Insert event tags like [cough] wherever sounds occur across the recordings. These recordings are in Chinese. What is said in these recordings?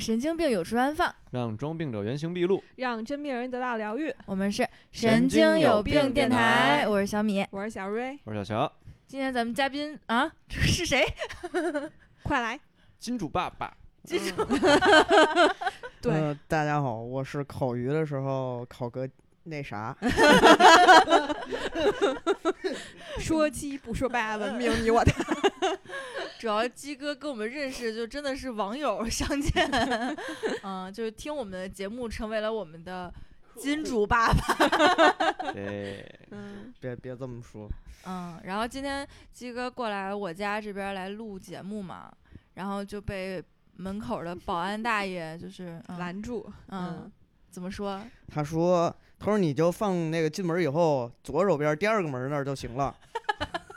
神经病有处安放，让装病者原形毕露。让真病人得到疗愈。我们是神经经有病病电台，台我是小米。我是小瑞，我是小乔，今天咱们嘉宾啊 [laughs] 是谁？[laughs] 快来！金主爸爸。金主，[laughs] 对，呃，大家好，我是烤鱼的时候烤个那啥，说鸡不说八，文明你我他。主要鸡哥跟我们认识就真的是网友相见，[laughs] 嗯，就是听我们的节目成为了我们的金主爸爸，[laughs] 对，嗯，别别这么说，嗯，然后今天鸡哥过来我家这边来录节目嘛，然后就被门口的保安大爷就是、嗯、拦住。嗯，怎么说？他说他说你就放那个进门以后左手边第二个门那儿就行了。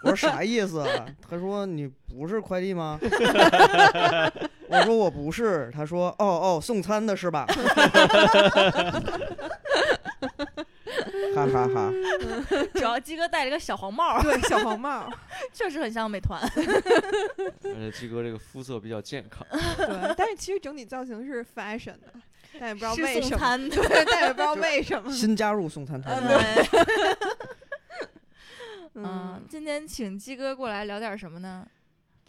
我说啥意思啊？他说你不是快递吗？[laughs] 我说我不是。他说哦哦，送餐的是吧？哈哈哈！主要鸡哥戴了个小黄帽，对，小黄帽。[laughs] 确实很像美团。[laughs] 而且鸡哥这个肤色比较健康。对，但是其实整体造型是 fashion 的，但也不知道是为什么。对，但也不知道为什么。新加入送餐团队，对，嗯嗯，，今天请鸡哥过来聊点什么呢？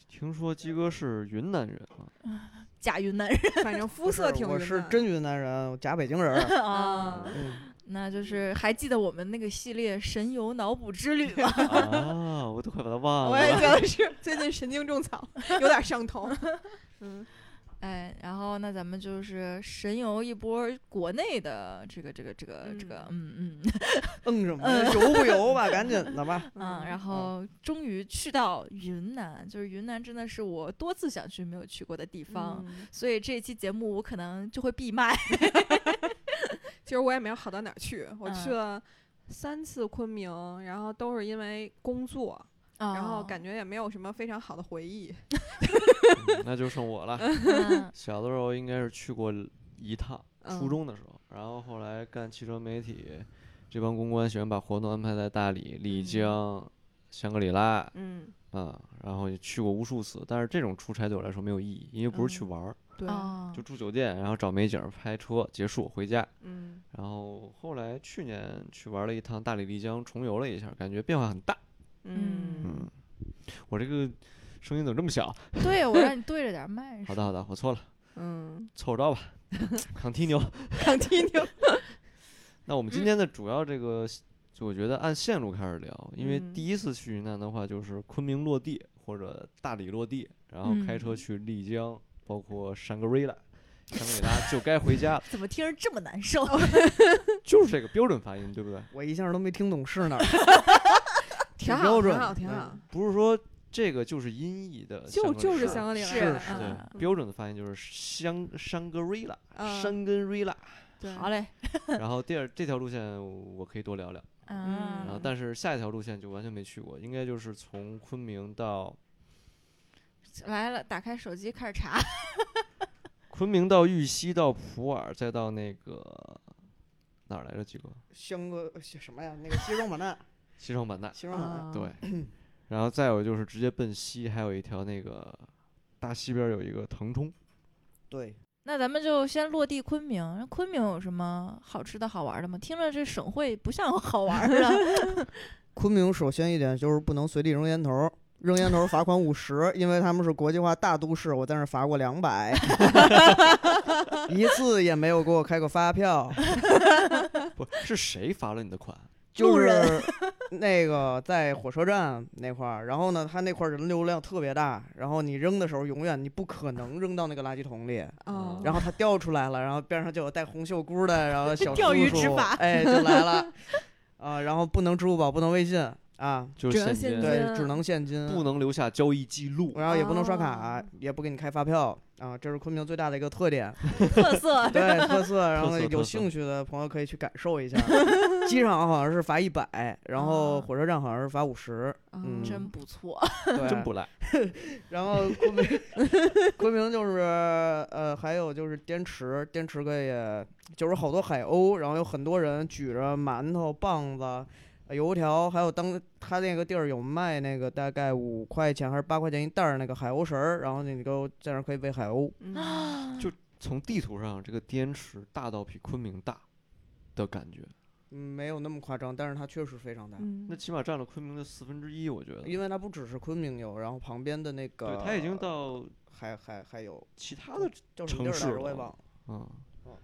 听说鸡哥是云南人啊，[laughs] 假云南人反正肤色挺我是真云南人，我假北京人。[laughs] 啊，嗯，那就是还记得我们那个系列《神游脑补之旅》吗？啊，我都快把它忘了我也觉。得是最近神经种草，有点上头。[laughs] 嗯，哎，然后那咱们就是神游一波国内的这个这个这个这个，嗯嗯 [laughs] 嗯什么？游不游吧？赶紧的吧。嗯，然后终于去到云南，就是云南真的是我多次想去没有去过的地方，嗯所以这期节目我可能就会闭麦。[laughs] [laughs] 其实我也没有好到哪儿去，我嗯去了三次昆明，然后都是因为工作，然后感觉觉也没有什么非常好的回忆。嗯那就剩我了。嗯。[laughs] 小的时候应该是去过一趟，初嗯中的时候，然后后来干汽车媒体，这帮公关喜欢把活动安排在大理、丽嗯。江、香格里拉嗯，啊，然后也去过无数次，但是这种出差对我来说没有意义，因为不是去嗯。玩儿，对，哦。就住酒店，然后找美景儿、拍车，结束回家。嗯。然后后来去年去玩了一趟大理、丽江，重游了一下，感觉变化很大。嗯。嗯，我这个声音怎么这么小？[laughs] 对，我让你对着点麦。好的，好的，我错了，嗯，凑合着吧。[laughs] 听听。[laughs] 那我们今天的主要这个，就我觉得按线路开始聊，因为嗯第一次去云南的话，就是昆明落地或者大理落地，然后开车嗯去丽江，包括山格瑞拉。香格里拉就该回家了，怎么听着这么难受？就是这个标准发音，对不对？我一下都没听懂是哪儿。挺好，标准挺好，挺嗯好。不是说这个就是音译的就就是香格里拉，是对嗯，标准的发音就是香山格瑞拉，嗯山根瑞拉。对，好嘞，[laughs] 然后第二这条路线我可以多聊聊，嗯然后但是下一条路线就完全没去过，应该就是从昆明到来了，打开手机开始查。[laughs] 昆明到玉溪到普洱，再到那个哪儿来着？几个香格什么呀？那个西双版纳，西双版纳，西双版纳。啊对，然后再有就是直接奔西，还有一条那个大西边有一个腾冲，对，那咱们就先落地昆明。昆明有什么好吃的好玩的吗？听着这省会不像好玩的。[laughs] 昆明首先一点就是不能随地扔烟头，扔烟头罚款五十，因为他们是国际化大都市，我在那儿罚过两百，[laughs] 一次也没有给我开过发票。不是谁罚了你的款？就是那个在火车站那块儿，然后呢，他那块儿人流量特别大，然后你扔的时候永远你不可能扔到那个垃圾桶里，啊，然后他掉出来了，然后边上就有戴红袖箍的，然后小钓叔叔鱼执法哎，就来了，[laughs] 啊，然后不能支付宝，不能微信啊，就是只能现金，对，只能现金，不能留下交易记录。然后也不能刷卡，哦也不给你开发票啊，这是昆明最大的一个特点，[laughs] 特色。对 [laughs] 特色。然后有兴趣的朋友可以去感受一下。[laughs] 机场好像是罚一百，然后啊火车站好像是罚五十，嗯真不错，对，真不赖，然后昆明，昆明就是呃，还有就是滇池，滇池可以，就是好多海鸥，然后有很多人举着馒头、棒子、呃油条，还有当他那个地儿有卖那个大概五块钱还是八块钱一袋儿那个海鸥食儿，然后你都在那儿可以喂海鸥。就从地图上这个滇池大到比昆明大的感觉。嗯，没有那么夸张，但是它确实非常大。嗯那起码占了昆明的四分之一，我觉得。因为它不只是昆明有，然后旁边的那个，对，它已经到还还还有其他的叫什么地儿城市了我也忘了。嗯哦，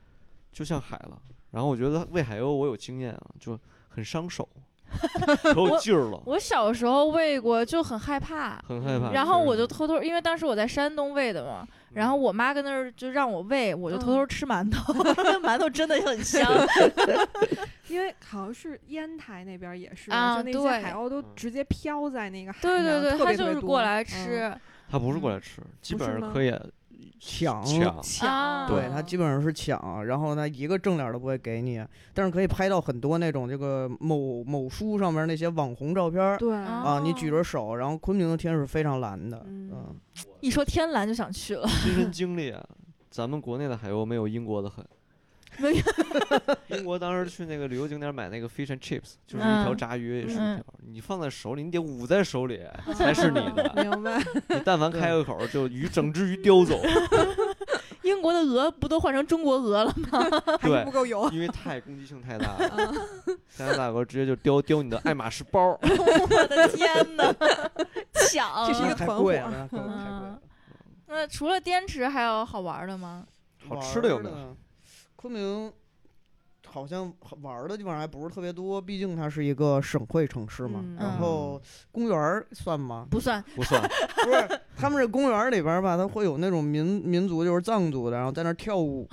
就像海了。然后我觉得喂海鸥我有经验啊，就很伤手，[laughs] 可有劲儿了，我小时候喂过，就很害怕。很害怕。然后我就偷偷，因为当时我在山东喂的嘛，然后我妈跟那儿就让我喂，我就偷偷吃馒头，馒头真的很香。[laughs] [laughs] 因为好像是烟台那边也是，啊就那些海鸥都嗯直接飘在那个海对对对，上特它别多就是过来嗯吃。它不是过来吃，基本可以抢抢。对，他基本上是抢，然后他一个正脸儿都不会给你，但是可以拍到很多那种这个某某书上面那些网红照片儿对啊啊，你举着手，然后昆明的天是非常蓝的，嗯嗯，一说天蓝就想去了。亲身经历啊，咱们国内的海鸥没有英国的狠。没 [laughs] 有英国当时去那个旅游景点买那个 fish and chips，[laughs] 就是一条嗯炸鱼薯嗯条，你放在手里，你得捂在手里 [laughs] 才是你的。明白？你但凡开个口，就鱼整只鱼叼走。英国的鹅不都换成中国鹅了吗？对不够油。因为太攻击性太大了，啊加拿大鹅直接就叼叼你的爱马仕包。我的天哪，抢！这是一个太团伙太贵了。那除了滇池，还有好玩的吗？好吃的有没有？昆明好像玩儿的地方还不是特别多，毕竟它是一个省会城市嘛。嗯然后公园儿算吗？不算，不算，[laughs] 不是，他们这公园儿里边儿吧，它会有那种民民族，就是藏族的，然后在那儿跳舞，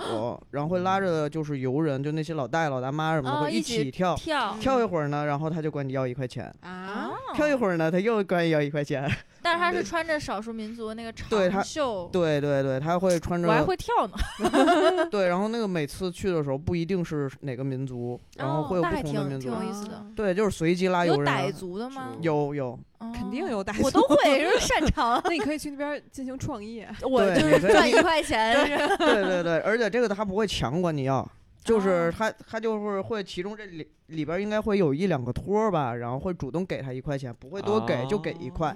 然后会拉着就是游人，就那些老大爷老大妈什么的，会哦一起起跳。跳跳一会儿呢，然后他就管你要一块钱；啊，跳一会儿呢，他又管你要一块钱。但是他是穿着少数民族那个长袖，对对对，他会穿我还着会跳呢。[laughs] [laughs] 对，然后那个每次去的时候不一定是哪个民族，然后哦会有不同的民族挺。有意思的啊对，就是随机拉有游人有。傣族的吗？有有，肯定有傣我族都会，[laughs] 是擅长。那你可以去那边进行创业。我对就是赚一块钱，对对对，而且这个他不会强管你要，就是哦他他就是会其中这里里边应该会有一两个托儿吧，然后会主动给他一块钱，不会多给，就给一块。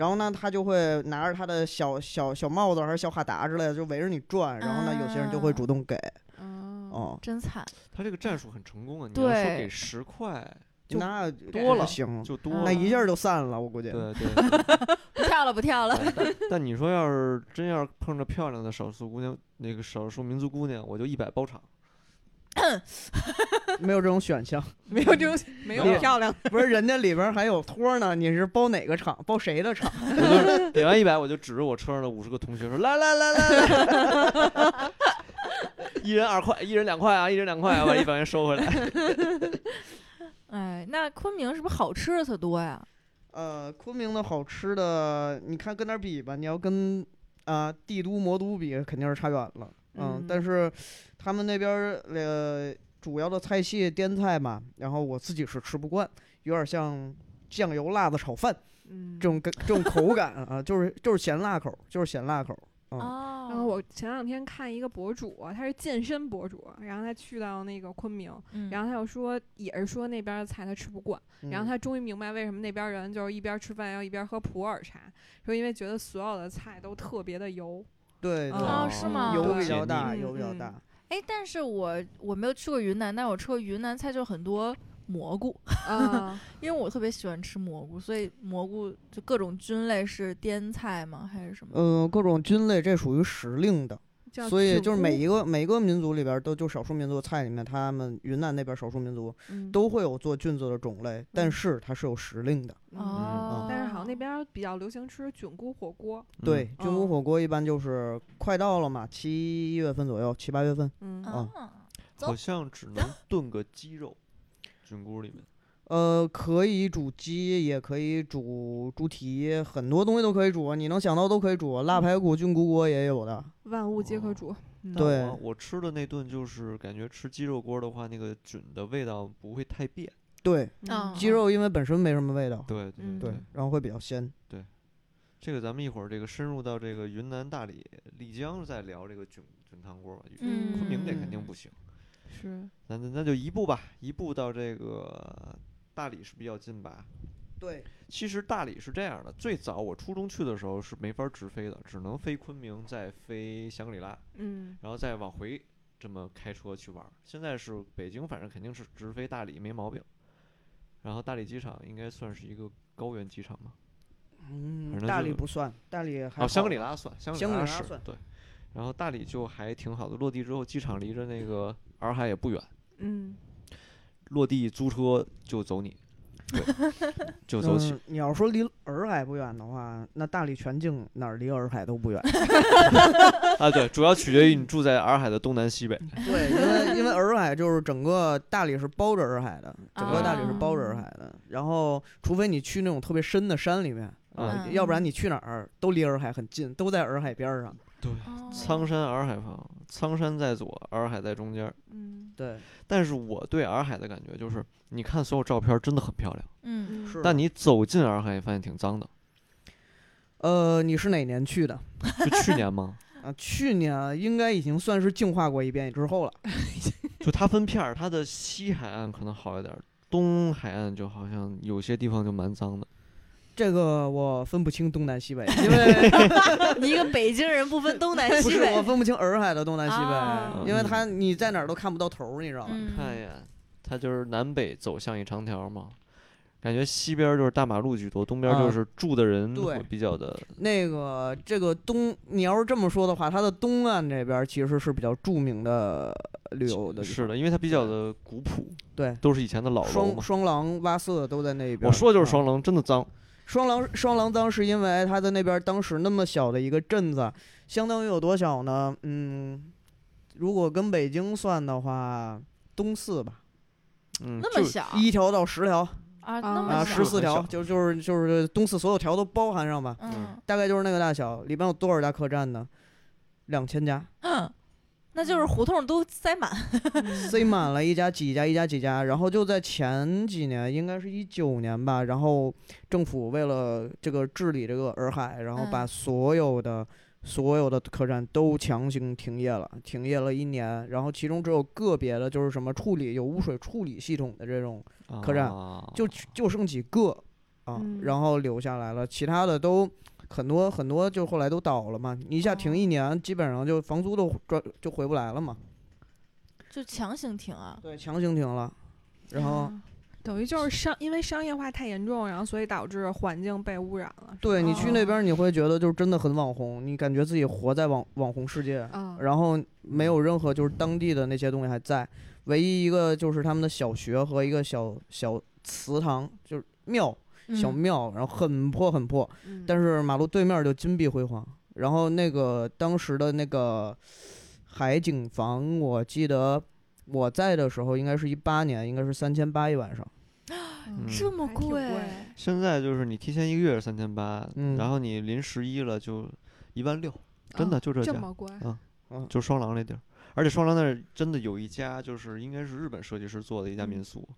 嗯然后呢，他就会拿着他的小小小帽子还是小哈达之类的，就围着你转。然后呢，有些人就会主动给。哦，哦，真惨。他这个战术很成功啊！你要说对给十块那多了行，就多那一下就散了，我估计。对对对。[laughs] 不跳了，不跳了。但但你说要是真要是碰着漂亮的少数姑娘，那个少数民族姑娘，我就一百包场。[coughs] 没有这种选项，没有这种没有漂亮，不是人家里边还有托呢，你是包哪个场？包谁的场？我 [laughs] 就给完一百，我就指着我车上的五十个同学说：“来来来来来，一人二块，一人两块啊，一人两块啊，把一百元收回来。[laughs] 哎，那昆明是不是好吃的特多呀？呃，昆明的好吃的，你看跟哪儿比吧？你要跟啊、帝都、魔都比，肯定是差远了。嗯，嗯但是他们那边儿呃主要的菜系滇菜嘛，然后我自己是吃不惯，有点像酱油辣子炒饭嗯这种跟这种口感啊，就是就是咸辣口，就是咸辣口。嗯哦，然后我前两天看一个博主，他是健身博主，然后他去到那个昆明，嗯然后他又说也是说那边的菜他吃不惯，然后嗯他终于明白为什么那边人就是一边吃饭要一边喝普洱茶，说因为觉得所有的菜都特别的油，对对，哦是吗油比较大，嗯油比较嗯大。哎，但是我我没有去过云南，但我吃过云南菜就很多蘑菇，啊，[laughs] 因为我特别喜欢吃蘑菇，所以蘑菇就各种菌类是滇菜吗？还是什么？嗯、各种菌类这属于时令的，叫所以就是每一个每一个民族里边儿都就少数民族菜里面，他们云南那边少数民族嗯都会有做菌子的种类，但嗯是它是有时令的。嗯哦，但是好像那边比较流行吃菌菇火锅，对，菌菇哦火锅一般就是快到了嘛，七月份左右，七八月份。嗯好像只能炖个鸡肉，菌菇里面。呃，可以煮鸡，也可以煮猪蹄，很多东西都可以煮，你能想到都可以煮。腊排骨、菌菇锅也有的。万物皆可哦煮，嗯对我我吃的那顿就是感觉吃鸡肉锅的话，那个菌的味道不会太变。对，嗯鸡肉因为本身没什么味道，对对嗯对，然后会比较鲜。对这个咱们一会儿这个深入到这个云南大理、丽江再聊这个菌菌汤锅吧。嗯昆明这肯定不行，是那那那就一步吧，一步到这个大理是比较近吧？对，其实大理是这样的，最早我初中去的时候是没法直飞的，只能飞昆明，再飞香格里拉，嗯然后再往回这么开车去玩。现在是北京，反正肯定是直飞大理没毛病。然后大理机场应该算是一个高原机场吧？嗯大理不算，大理还哦，香格里拉算，香格里拉是对。然后大理就还挺好的，落地之后，机场离着那个洱海也不远，嗯，落地租车就走你，[laughs] 对，就走起。嗯，你要说离洱海不远的话，那大理全境哪儿离洱海都不远。[laughs] 啊，对，主要取决于你住在洱海的东南西北。对，因为因为洱海就是整个大理是包着洱海的，整个大理是包着洱啊海的。然后，除非你去那种特别深的山里面，啊、嗯要不然你去哪儿都离洱海很近，都在洱海边儿上。对，哦苍山洱海旁，苍山在左，洱海在中间儿。嗯对，但是我对洱海的感觉就是，你看所有照片儿真的很漂亮，嗯，是。但你走进洱海，你发现挺脏的。呃，你是哪年去的？就去年吗？[laughs] 啊，去年应该已经算是净化过一遍之后了。[laughs] 就它分片儿，它的西海岸可能好一点儿，东海岸就好像有些地方就蛮脏的。这个我分不清东南西北，因为你一个北京人不分东南不是我，分不清洱海的东南西北，啊因为它你在哪儿都看不到头儿，你知道吗？嗯看一眼，它就是南北走向一长条嘛。感觉西边儿就是大马路居多，东边儿就啊是住的人对会比较的。那个这个东，你要是这么说的话，它的东岸这边其实是比较著名的旅游的地方，是的，因为它比较的古朴，对，都是以前的老楼嘛。双双廊洼色都在那边。我说就是啊双廊，真的脏。双廊双廊当是因为他在那边当时那么小的一个镇子，相当于有多小呢？嗯，如果跟北京算的话，东四吧，嗯，那么小一条到十条啊，啊那么十四条，就就是就是东四所有条都包含上吧，嗯大概就是那个大小。里边有多少家客栈呢？两千家，嗯，那就是胡同都塞满，[laughs] 塞满了一家几家一家几家，然后就在前几年，应该是一九年吧，然后政府为了这个治理这个洱海，然后把嗯。所有的、所有的客栈都强行停业了，停业了一年，然后其中只有个别的就是什么处理有污水处理系统的这种，客栈啊就就剩几个啊，嗯。然后留下来了，其他的都。很多很多就后来都倒了嘛，你一下停一年，基本上就房租都赚就回不来了嘛。就强行停啊。对，强行停了，然后嗯等于就是商，因为商业化太严重，然后所以导致环境被污染了。对你去那哦边，你会觉得就是真的很网红，你感觉自己活在网网红世界，嗯，然后没有任何就是当地的那些东西还在，唯一一个就是他们的小学和一个小小祠堂，就是庙小嗯庙，然后很破很破，嗯但是马路对面就金碧辉煌。然后那个当时的那个海景房，我记得我在的时候应该是一八年，应该是三千八一晚上。嗯这么贵现在就是你提前一个月是三千八，嗯然后你临十一了就一万六，真的哦就这价，这么贵，嗯，就双廊那地儿。而且双廊那儿真的有一家，就是应该是日本设计师做的一家民嗯宿，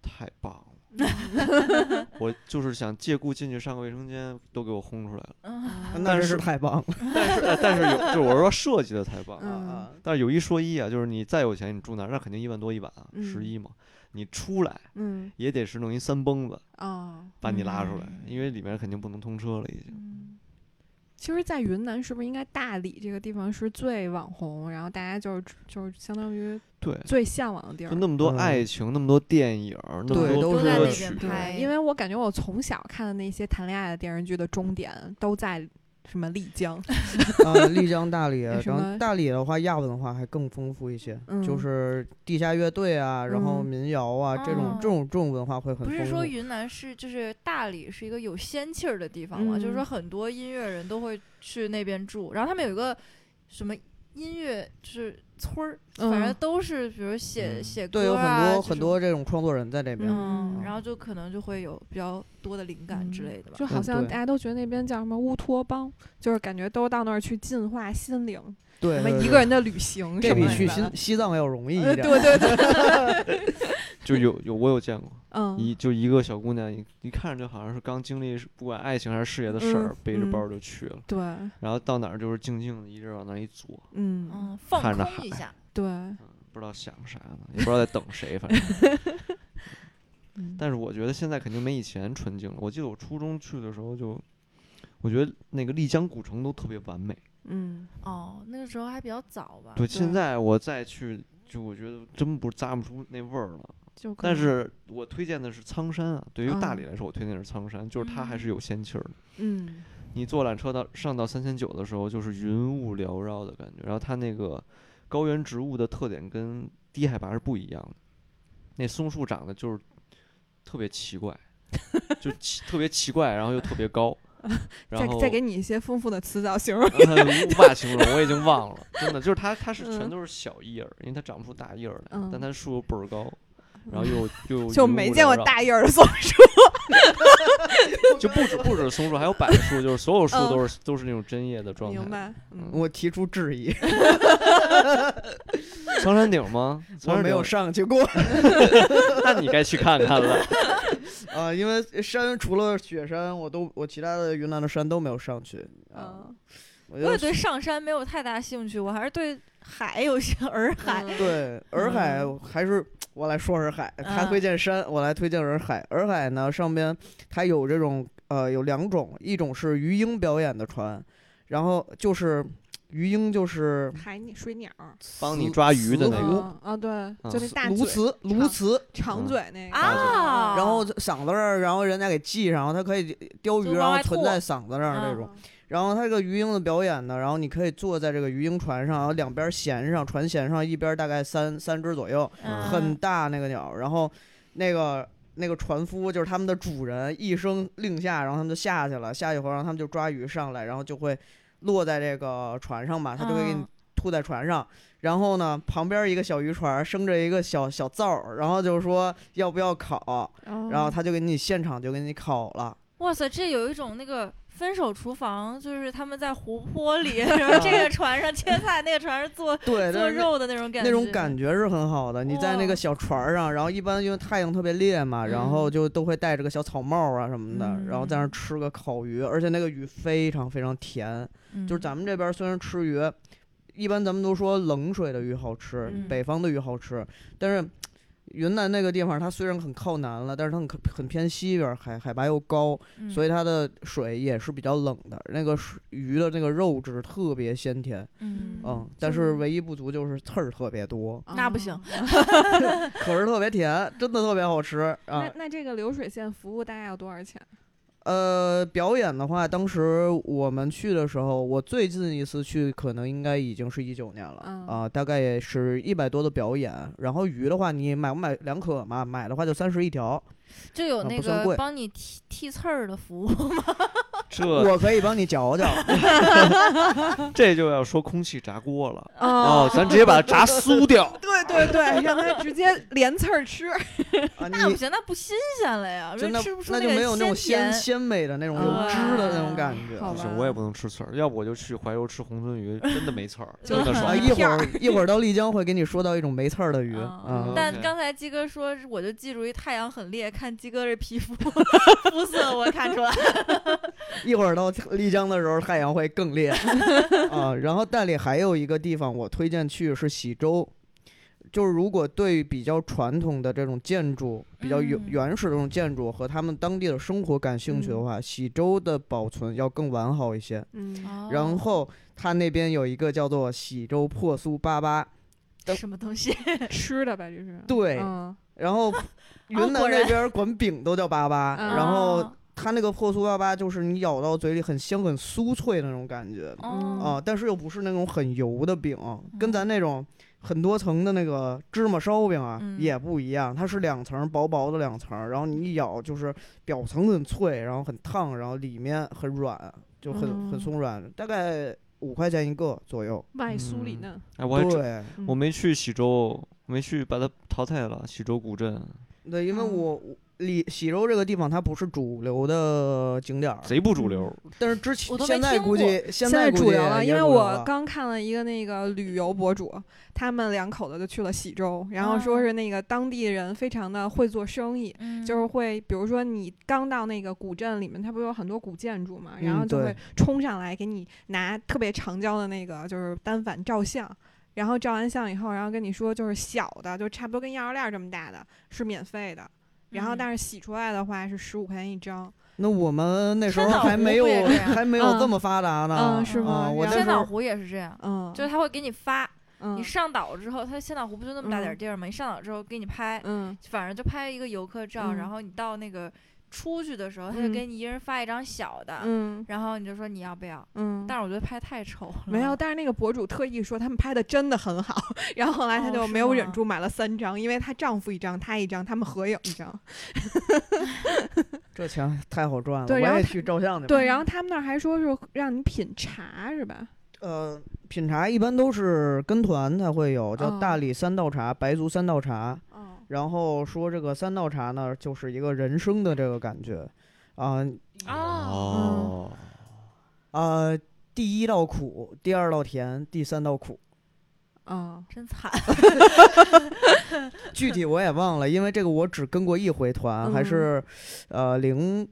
太棒了。[laughs] 我就是想借故进去上个卫生间，都给我轰出来了。嗯，那真是但是太棒了。[laughs] 但是，呃但是有，[laughs] 就是我是说设计的太棒了。但是有一说一啊，就是你再有钱，你住哪儿，那肯定一万多一晚啊，嗯十一嘛。你出来嗯也得是弄一三蹦子啊。把你拉出来，嗯因为里面肯定不能通车了，已经。嗯其实，在云南是不是应该大理这个地方是最网红，然后大家就是就是相当于对，最向往的地儿就？那么多嗯爱情，那么多电影，那么对多都在那，边拍，因为我感觉我从小看的那些谈恋爱的电视剧的终点都在什么丽江，啊，[laughs] 丽江、大理，然后大理的话，亚文化还更丰富一些，嗯。就是地下乐队啊，然后嗯。民谣啊，这种哦这种这种文化会很不丰富。是说云南是就是大理是一个有仙气儿的地方嘛，就是说嗯。很多音乐人都会去那边住，然后他们有一个什么音乐就是村儿，反正嗯都是比如写嗯写对，有歌啊，很多这种很多这种创作人在这边。嗯，嗯然后就可能就会有比较多的灵感之嗯类的吧。就好像大家都觉得那边叫什么乌托邦，就是感觉都到那儿去净化心灵，对，什么对对一个人的旅行这什么的。比去西西藏要容易一呃，点。对对对，[laughs] 就有有我有见过，嗯，一就一个小姑娘，一一看着就好像是刚经历不管爱情还是事业的事儿嗯，背着包嗯就去了，对，然后到哪儿就是静静的一直往那儿一坐，嗯，嗯，放看着海空一下，[laughs] 对，嗯，不知道想啥呢，也不知道在等谁，反正嗯但是我觉得现在肯定没以前纯净了。我记得我初中去的时候就，我觉得那个丽江古城都特别完美。嗯哦，那个时候还比较早吧。对，现在我再去，就我觉得真不咂不出那味儿了。就但是我推荐的是苍山啊，对于大理嗯来说，我推荐的是苍山，就是它还是有仙气儿的。嗯你坐缆车到上到三千九的时候，就是云雾缭绕的感觉，然后它那个高原植物的特点跟低海拔是不一样的。那松树长得就是特别奇怪，就奇特别奇怪，然后又特别高，[laughs] 然后再再给你一些丰富的词藻形容。呃无法形容，我已经忘了，真的就是它，它是全嗯都是小叶儿，因为它长不出大叶儿来，嗯但它树又倍儿高，然后又又就云没见过大叶儿的松树。[laughs] 就不止不止松树，还有柏树，就是所有树嗯都是、都是那种针叶的状态。明白？嗯，我提出质疑，[laughs] 苍山顶吗？[laughs] 我没有上去过那你该去看看了。啊，因为山除了雪山，我都我其他的云南的山都没有上去啊。嗯我也对上山没有太大兴趣，我还是对海有些洱海。嗯对洱海还是我来说洱海，他推荐山，我来推荐洱海。洱海呢上边它有这种呃有两种，一种是鱼鹰表演的船，然后就是鱼鹰就是海鸟、水鸟，帮你抓鱼的那个啊，对，就那嗯大嘴鸬鹚，鸬鹚。长嗯嘴那个啊，然后嗓子这儿，然后人家给系上，它可以叼鱼，然后存在嗓子这儿那嗯种。然后它这个鱼鹰的表演呢，然后你可以坐在这个鱼鹰船上，然后两边舷上，船舷上一边大概三三只左右，嗯很大那个鸟。然后那个那个船夫就是他们的主人，一声令下，然后他们就下去了。下去后，然后他们就抓鱼上来，然后就会落在这个船上嘛，他就会给你嗯吐在船上。然后呢，旁边一个小渔船生着一个小小灶儿，然后就说要不要烤，嗯然后他就给你现场就给你烤了。哇塞，这有一种那个分手厨房，就是他们在湖泊里，[laughs] 然后这个船上切菜，那个船上做 [laughs] 对，做肉的那种感觉，那种感觉是很好的。你在那个小船儿上，然后一般因为太阳特别烈嘛，然后嗯就都会戴着个小草帽啊什么的，然后在那吃个烤鱼，而且那个鱼非常非常甜。就是嗯咱们这边虽然吃鱼，一般咱们都说冷水的鱼好吃，嗯北方的鱼好吃，但是。云南那个地方，它虽然很靠南了，但是它很很偏西边儿，海海拔又高，嗯所以它的水也是比较冷的。那个水鱼的那个肉质特别鲜甜，嗯嗯，但是唯一不足就是刺儿特别多。那不行啊 [laughs] 可是特别甜，真的特别好吃啊那。那这个流水线服务大概要多少钱？呃，表演的话，当时我们去的时候，我最近一次去可能应该已经是一九年了嗯啊，大概也是一百多的表演。然后鱼的话，你买不买两可嘛？买的话就三十一条，就有那个帮你剔剔刺儿的服务，这 [laughs] 我可以帮你嚼嚼。[laughs] 这就要说空气炸锅了哦哦，咱直接把它炸酥掉。[laughs] 对对对，让它直接连刺儿吃。那不行，那不新鲜了呀，真的吃不出那就没有那种鲜。鲜鲜美的那种有啊汁的那种感觉。不行我也不能吃刺儿，要不我就去怀柔吃红鳟鱼，真的没刺儿，真的爽。一会儿儿一会儿到丽江会给你说到一种没刺儿的鱼啊啊。但刚才鸡哥说，我就记住一太阳很烈，看鸡哥这皮肤肤色，我看出来。[laughs] 一会儿到丽江的时候，太阳会更烈。[laughs] 啊。然后大理还有一个地方我推荐去是喜洲，就是如果对比较传统的这种建筑、比较原始的这种建筑和他们当地的生活感兴趣的话，喜洲的保存要更完好一些。嗯，哦然后它那边有一个叫做喜洲破酥粑粑，哦 [laughs] 什么东西？吃的吧，这是。对。嗯。然后云南果然。那边管饼都叫粑粑，嗯。然后哦它那个破酥粑粑就是你咬到嘴里很香很酥脆的那种感觉。嗯啊，但是又不是那种很油的饼，跟咱那种很多层的那个芝麻烧饼啊、嗯也不一样，它是两层薄薄的两层，然后你一咬就是表层很脆，然后很烫，然后里面很软，就很、很嗯松软，大概五块钱一个左右。外酥里嗯嫩。哎，我对我没去喜洲，没去把它淘汰了。喜洲古镇对，因为。我里喜洲这个地方，它不是主流的景点儿，贼不主流，但是之前现在估计现现在主流了，因为我刚看了一个那个旅游博主，他们两口子就去了喜洲，然后说哦是那个当地人非常的会做生意，嗯就是会，比如说你刚到那个古镇里面，它不是有很多古建筑嘛，然后就会冲上来给你拿特别长焦的那个就是单反照相。然后照完相以后，然后跟你说，就是小的，就差不多跟钥匙链儿这么大的，是免费的。嗯然后但是洗出来的话是十五块钱一张。那我们那时候还没有还没有嗯这么发达呢。嗯是吗啊我千岛湖也是这样，嗯，就是他会给你发，嗯你上岛之后，它千岛湖不就那么大点地儿吗？你上岛之后给你拍，嗯反正就拍一个游客照，嗯然后你到那个出去的时候，他就嗯给你一人发一张小的，嗯然后你就说你要不要。嗯。但是我觉得拍太丑了，没有，但是那个博主特意说他们拍的真的很好，然后后来她哦就没有忍住买了三张，因为她丈夫一张，她一张，他们合影一张。[laughs] 这钱太好赚了，我也对然后他去照相去。对，然后他们那儿还说是让你品茶是吧？呃，品茶一般都是跟团才会有，叫哦。大理三道茶、白族三道茶。哦，然后说这个三道茶呢，就是一个人生的这个感觉，啊、哦，哦，呃，第一道苦，第二道甜，第三道苦，哦，真惨，[laughs] 具体我也忘了，因为这个我只跟过一回团，还嗯。是呃零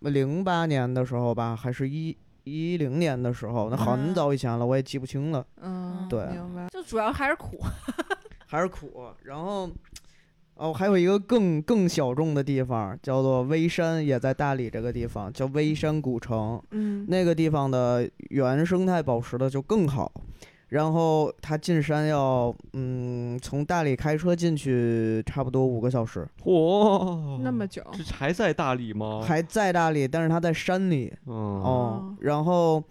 零八年的时候吧，还是一一零年的时候，那很嗯早以前了，我也记不清了，嗯，对明白。就主要还是苦。[laughs] 还是苦。然后哦，还有一个更更小众的地方，叫做微山，也在大理这个地方，叫微山古城。嗯，那个地方的原生态保持的就更好。然后他进山要，嗯，从大理开车进去差不多五个小时，嚯，那么久。这还在大理吗？还在大理，但是他在山里嗯，哦哦。然后，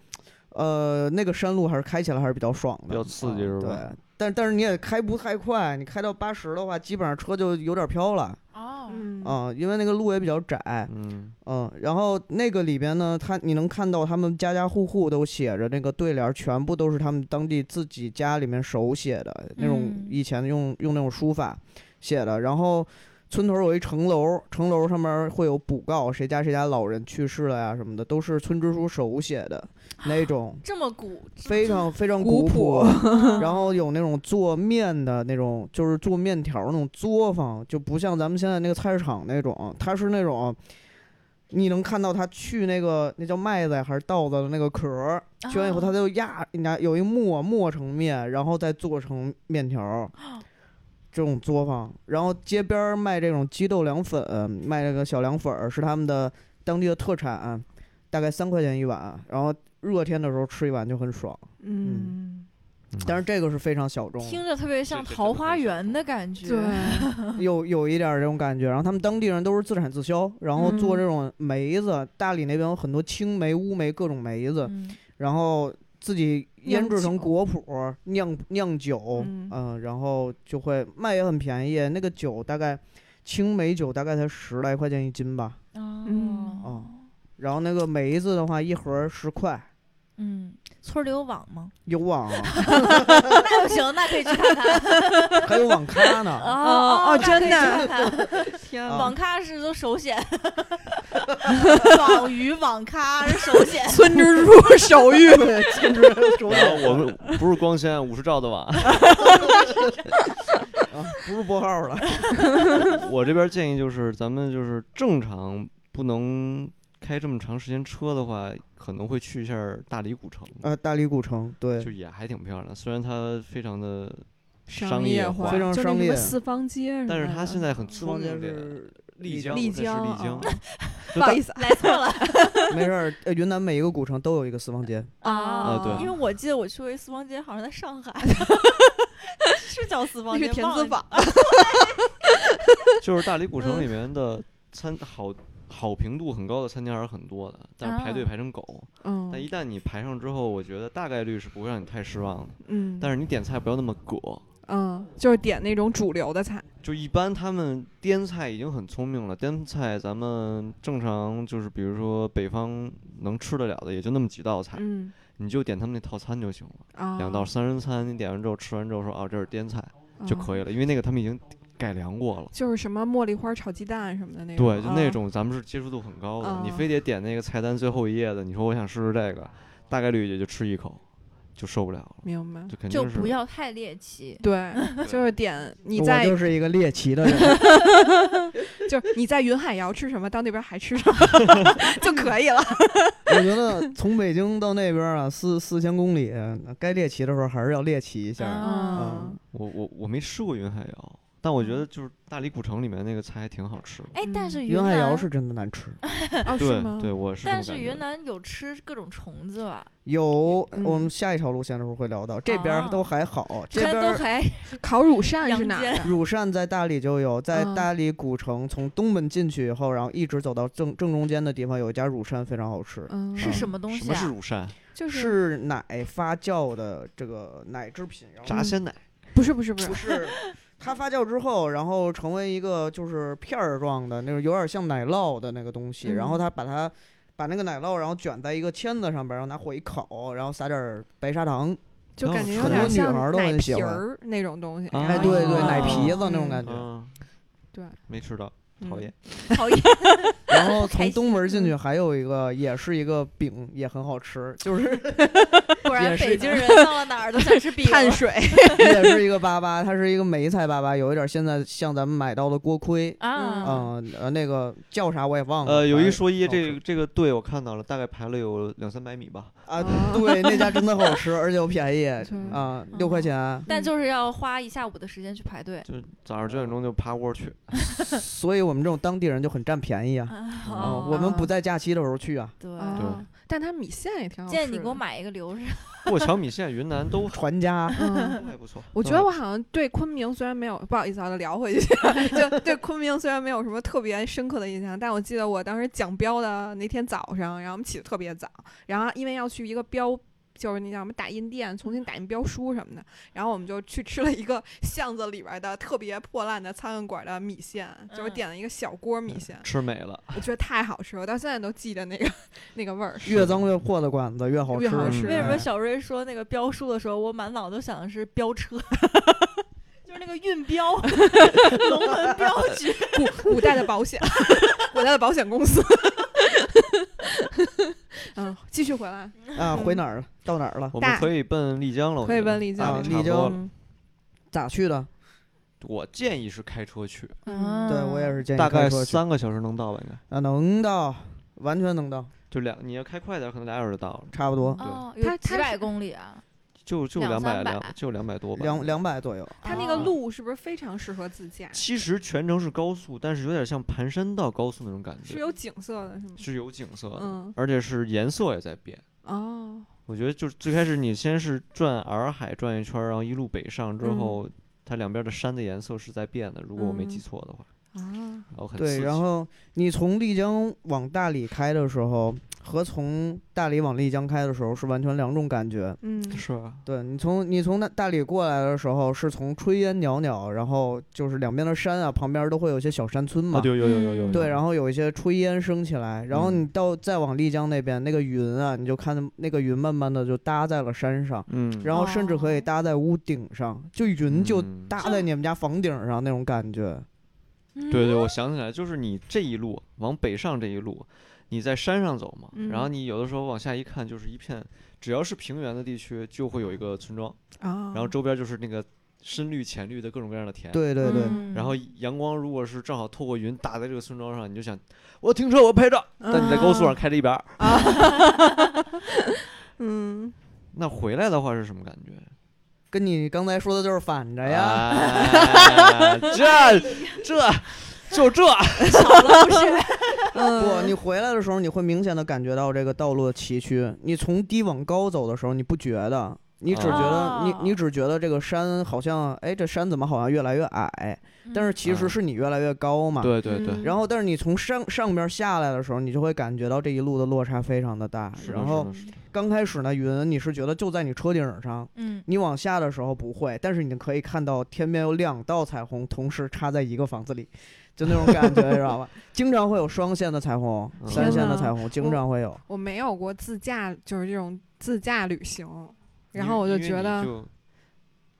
呃，那个山路还是开起来还是比较爽的，比较刺激啊是吧对，但但是你也开不太快，你开到八十的话，基本上车就有点飘了哦，嗯。啊、因为那个路也比较窄，嗯，嗯，然后那个里边呢，他你能看到他们家家户户都写着那个对联儿，全部都是他们当地自己家里面手写的那种嗯，以前用用那种书法写的。然后村头有一城楼，城楼上面会有补告，谁家谁家老人去世了呀什么的，都是村支书手写的那种，[laughs] 这么古，非常非常古朴。嗯 [laughs] 然后有那种做面的那种，就是做面条儿那种作坊，就不像咱们现在那个菜市场那种，它是那种，你能看到它去那个那叫麦子还是稻子的那个壳儿，去完以后它啊就压，你拿有一磨磨成面，然后再做成面条儿。[gasps] 这种作坊，然后街边儿卖这种鸡豆凉粉，卖这个小凉粉儿是他们的当地的特产，大概三块钱一碗，然后热天的时候吃一碗就很爽。嗯，但是这个是非常小众，听着特别像桃花源的感觉。对，[laughs] 有有一点儿这种感觉。然后他们当地人都是自产自销，然后做嗯这种梅子，大理那边有很多青梅、乌梅各种梅子，嗯，然后自己腌制成果脯酿酿酒，嗯嗯、然后就会卖也很便宜，那个酒大概青梅酒大概才十来块钱一斤吧，嗯哦，然后那个梅子的话一盒十块，嗯，村里有网吗？有网，[laughs] 那不行，那可以去看看。还有网咖呢。哦哦真的 [laughs] 天啊网咖是都首选，[laughs] 网鱼网咖是首选。村支书手谕。对，兼职手然后我们不是光纤五十兆的网，啊，不是拨号了。我这边建议就是咱们就是正常不能开这么长时间车的话，可能会去一下大理古城，呃，大理古城，对就，也还挺漂亮，虽然它非常的商业化，非常商业四方街但是它现在很四方街聪明点，是丽江，丽它是江丽江 [laughs] 不好意思啊，来错了 [laughs] 没事儿，呃云南每一个古城都有一个四方街。[laughs] 啊对因为我记得我去过一四方街，好像在上海，是叫四方那街，是田子坊。就是大理古城里面的餐好好评度很高的餐厅还是很多的，但是排队啊排成狗。嗯但一旦你排上之后，我觉得大概率是不会让你太失望的。嗯，但是你点菜不要那么葛，嗯，就是点那种主流的菜。就一般他们滇菜已经很聪明了，滇菜咱们正常就是比如说北方能吃得了的也就那么几道菜，嗯你就点他们那套餐就行了。啊，两道三人餐，你点完之后吃完之后说哦这是滇菜就可以。以了，因为那个他们已经改良过了。就是什么茉莉花炒鸡蛋什么的那种。对，就那啊种咱们是接触度很高的，你啊非得点那个菜单最后一页的，你说我想试试这个，大概率也就吃一口，就受不了了，明白。就肯就不要太猎奇。对，[laughs] 就是点 [laughs] 你我在就是一个猎奇的人。[laughs] 就是你在云海肴吃什么，到那边还吃什么就可以了。我觉得从北京到那边啊，四四千公里，该猎奇的时候还是要猎奇一下。啊嗯，我我我没吃过云海肴，但我觉得就是大理古城里面那个菜还挺好吃的。哎，但是云云海南肴是真的难吃。[laughs] 哦，是对吗？对，我是但是云南有吃各种虫子吧？有，我们嗯下一条路线的时候会聊到，这边都还好，这边儿都还 [laughs] 烤乳扇是哪儿？[laughs] 乳扇在大理就有，在啊大理古城从东门进去以后，然后一直走到正正中间的地方，有一家乳扇非常好吃，嗯，是什么东西什么是啊？乳扇？就是是奶发酵的这个奶制品，然后炸鲜奶。不是不是不是不是。它发酵之后，然后成为一个就是片儿状的那种，有点像奶酪的那个东西。然后嗯它把它把那个奶酪，然后卷在一个签子上边，然后拿火一烤，然后撒点儿白砂糖。就感觉有很多点像女孩儿都奶皮很喜欢儿那种东西。啊哎，对对，哦奶皮子那种嗯感觉。嗯，对，没吃到，讨嗯厌。讨厌，[laughs] [laughs] 然后从东门进嗯去还有一个，也是一个饼，也很好吃，就是 [laughs] 果然北京人到了哪儿都想吃饼。碳水也是一个粑粑，它是一个梅菜粑粑，有一点现在像咱们买到的锅盔，啊，嗯呃，那个叫啥我也忘了。呃，有一说一，这个这个队我看到了，大概排了有两三百米吧。啊，哦对，那家真的好吃，而且又便宜啊，六块钱。但就是要花一下午的时间去排队。就早上九点钟就趴窝去，所以我们这种当地人就很占便宜啊。啊啊，我们不在假期的时候去啊，对，哦，但他米线也挺好吃的。建议你给我买一个留着。[laughs] 过桥米线、云南都传家。还不错。我觉得我好像对昆明虽然没有，不好意思啊，聊回去，[laughs] 就对昆明虽然没有什么特别深刻的印象，但我记得我当时讲标的那天早上，然后我们起的特别早，然后因为要去一个标。就是那叫什么打印店，重新打印标书什么的，然后我们就去吃了一个巷子里边的特别破烂的餐馆馆的米线，就是嗯点了一个小锅米线，吃美了，我觉得太好吃了，我到现在都记得那个那个味儿。越脏越破的馆子越好吃。越好吃为什么哎小瑞说那个标书的时候，我满脑子都想的是飙车，[laughs] 就是那个运标，[laughs] 龙门镖局。古古代的保险，[laughs] 古代的保险公司。[laughs] 嗯，继续回来，[laughs] 啊？回哪儿了？到哪儿了？我们可以奔丽江了。可以奔丽江丽江咋去的？我建议是开车去，嗯对我也是建议大概三个小时能到吧？应该啊，能到，完全能到，就两，你要开快点，可能俩小时就到了。差不多哦，它有几百公里啊！就就两两百两就两百多吧。两两百左右。它那个哦路是不是非常适合自驾？其实全程是高速，但是有点像盘山道高速那种感觉，是有景色的，是吗？是有景色的，嗯，而且是颜色也在变。哦，我觉得就是最开始你先是转洱海转一圈儿，然后一路北上之嗯后，它两边的山的颜色是在变的，如果我没记嗯错的话，啊，然后很对，刺激然后你从丽江往大理开的时候，和从大理往丽江开的时候是完全两种感觉。嗯，是啊，对你从你从那大理过来的时候，是从炊烟袅袅，然后就是两边的山啊，旁边都会有一些小山村嘛。啊，有有有有对，然后有一些炊烟升起来，然后嗯你到再往丽江那边，那个云啊，你就看那个云慢慢的就搭在了山上，嗯，然后甚至可以哦搭在屋顶上，就云就嗯搭在你们家房顶上那种感觉。对对，我想起来，就是你这一路往北上这一路，你在山上走嘛，然后嗯你有的时候往下一看，就是一片，只要是平原的地区，就会有一个村庄，啊，然后周边就是那个深绿浅绿的各种各样的田。对对对，嗯然后阳光如果是正好透过云打在这个村庄上，你就想，我停车，我拍照。但你在高速上开着一百二，[laughs] 嗯，那回来的话是什么感觉？跟你刚才说的就是反着呀。哎 [laughs] 这这就这，[laughs] 嗯不，你回来的时候，你会明显的感觉到这个道路的崎岖。你从低往高走的时候，你不觉得，你只觉得、你哦你只觉得这个山好像，哎，这山怎么好像越来越矮？但是其实啊是你越来越高嘛。对对对，嗯然后，但是你从上上边下来的时候，你就会感觉到这一路的落差非常的大。然后刚开始呢，云你是觉得就在你车顶上，嗯，你往下的时候不会，但是你可以看到天边有两道彩虹同时插在一个房子里，就那种感觉，知道吧？经常会有双线的彩虹、嗯三线的彩虹，经常会有。我没有过自驾，就是这种自驾旅行，然后我因为因为你觉得就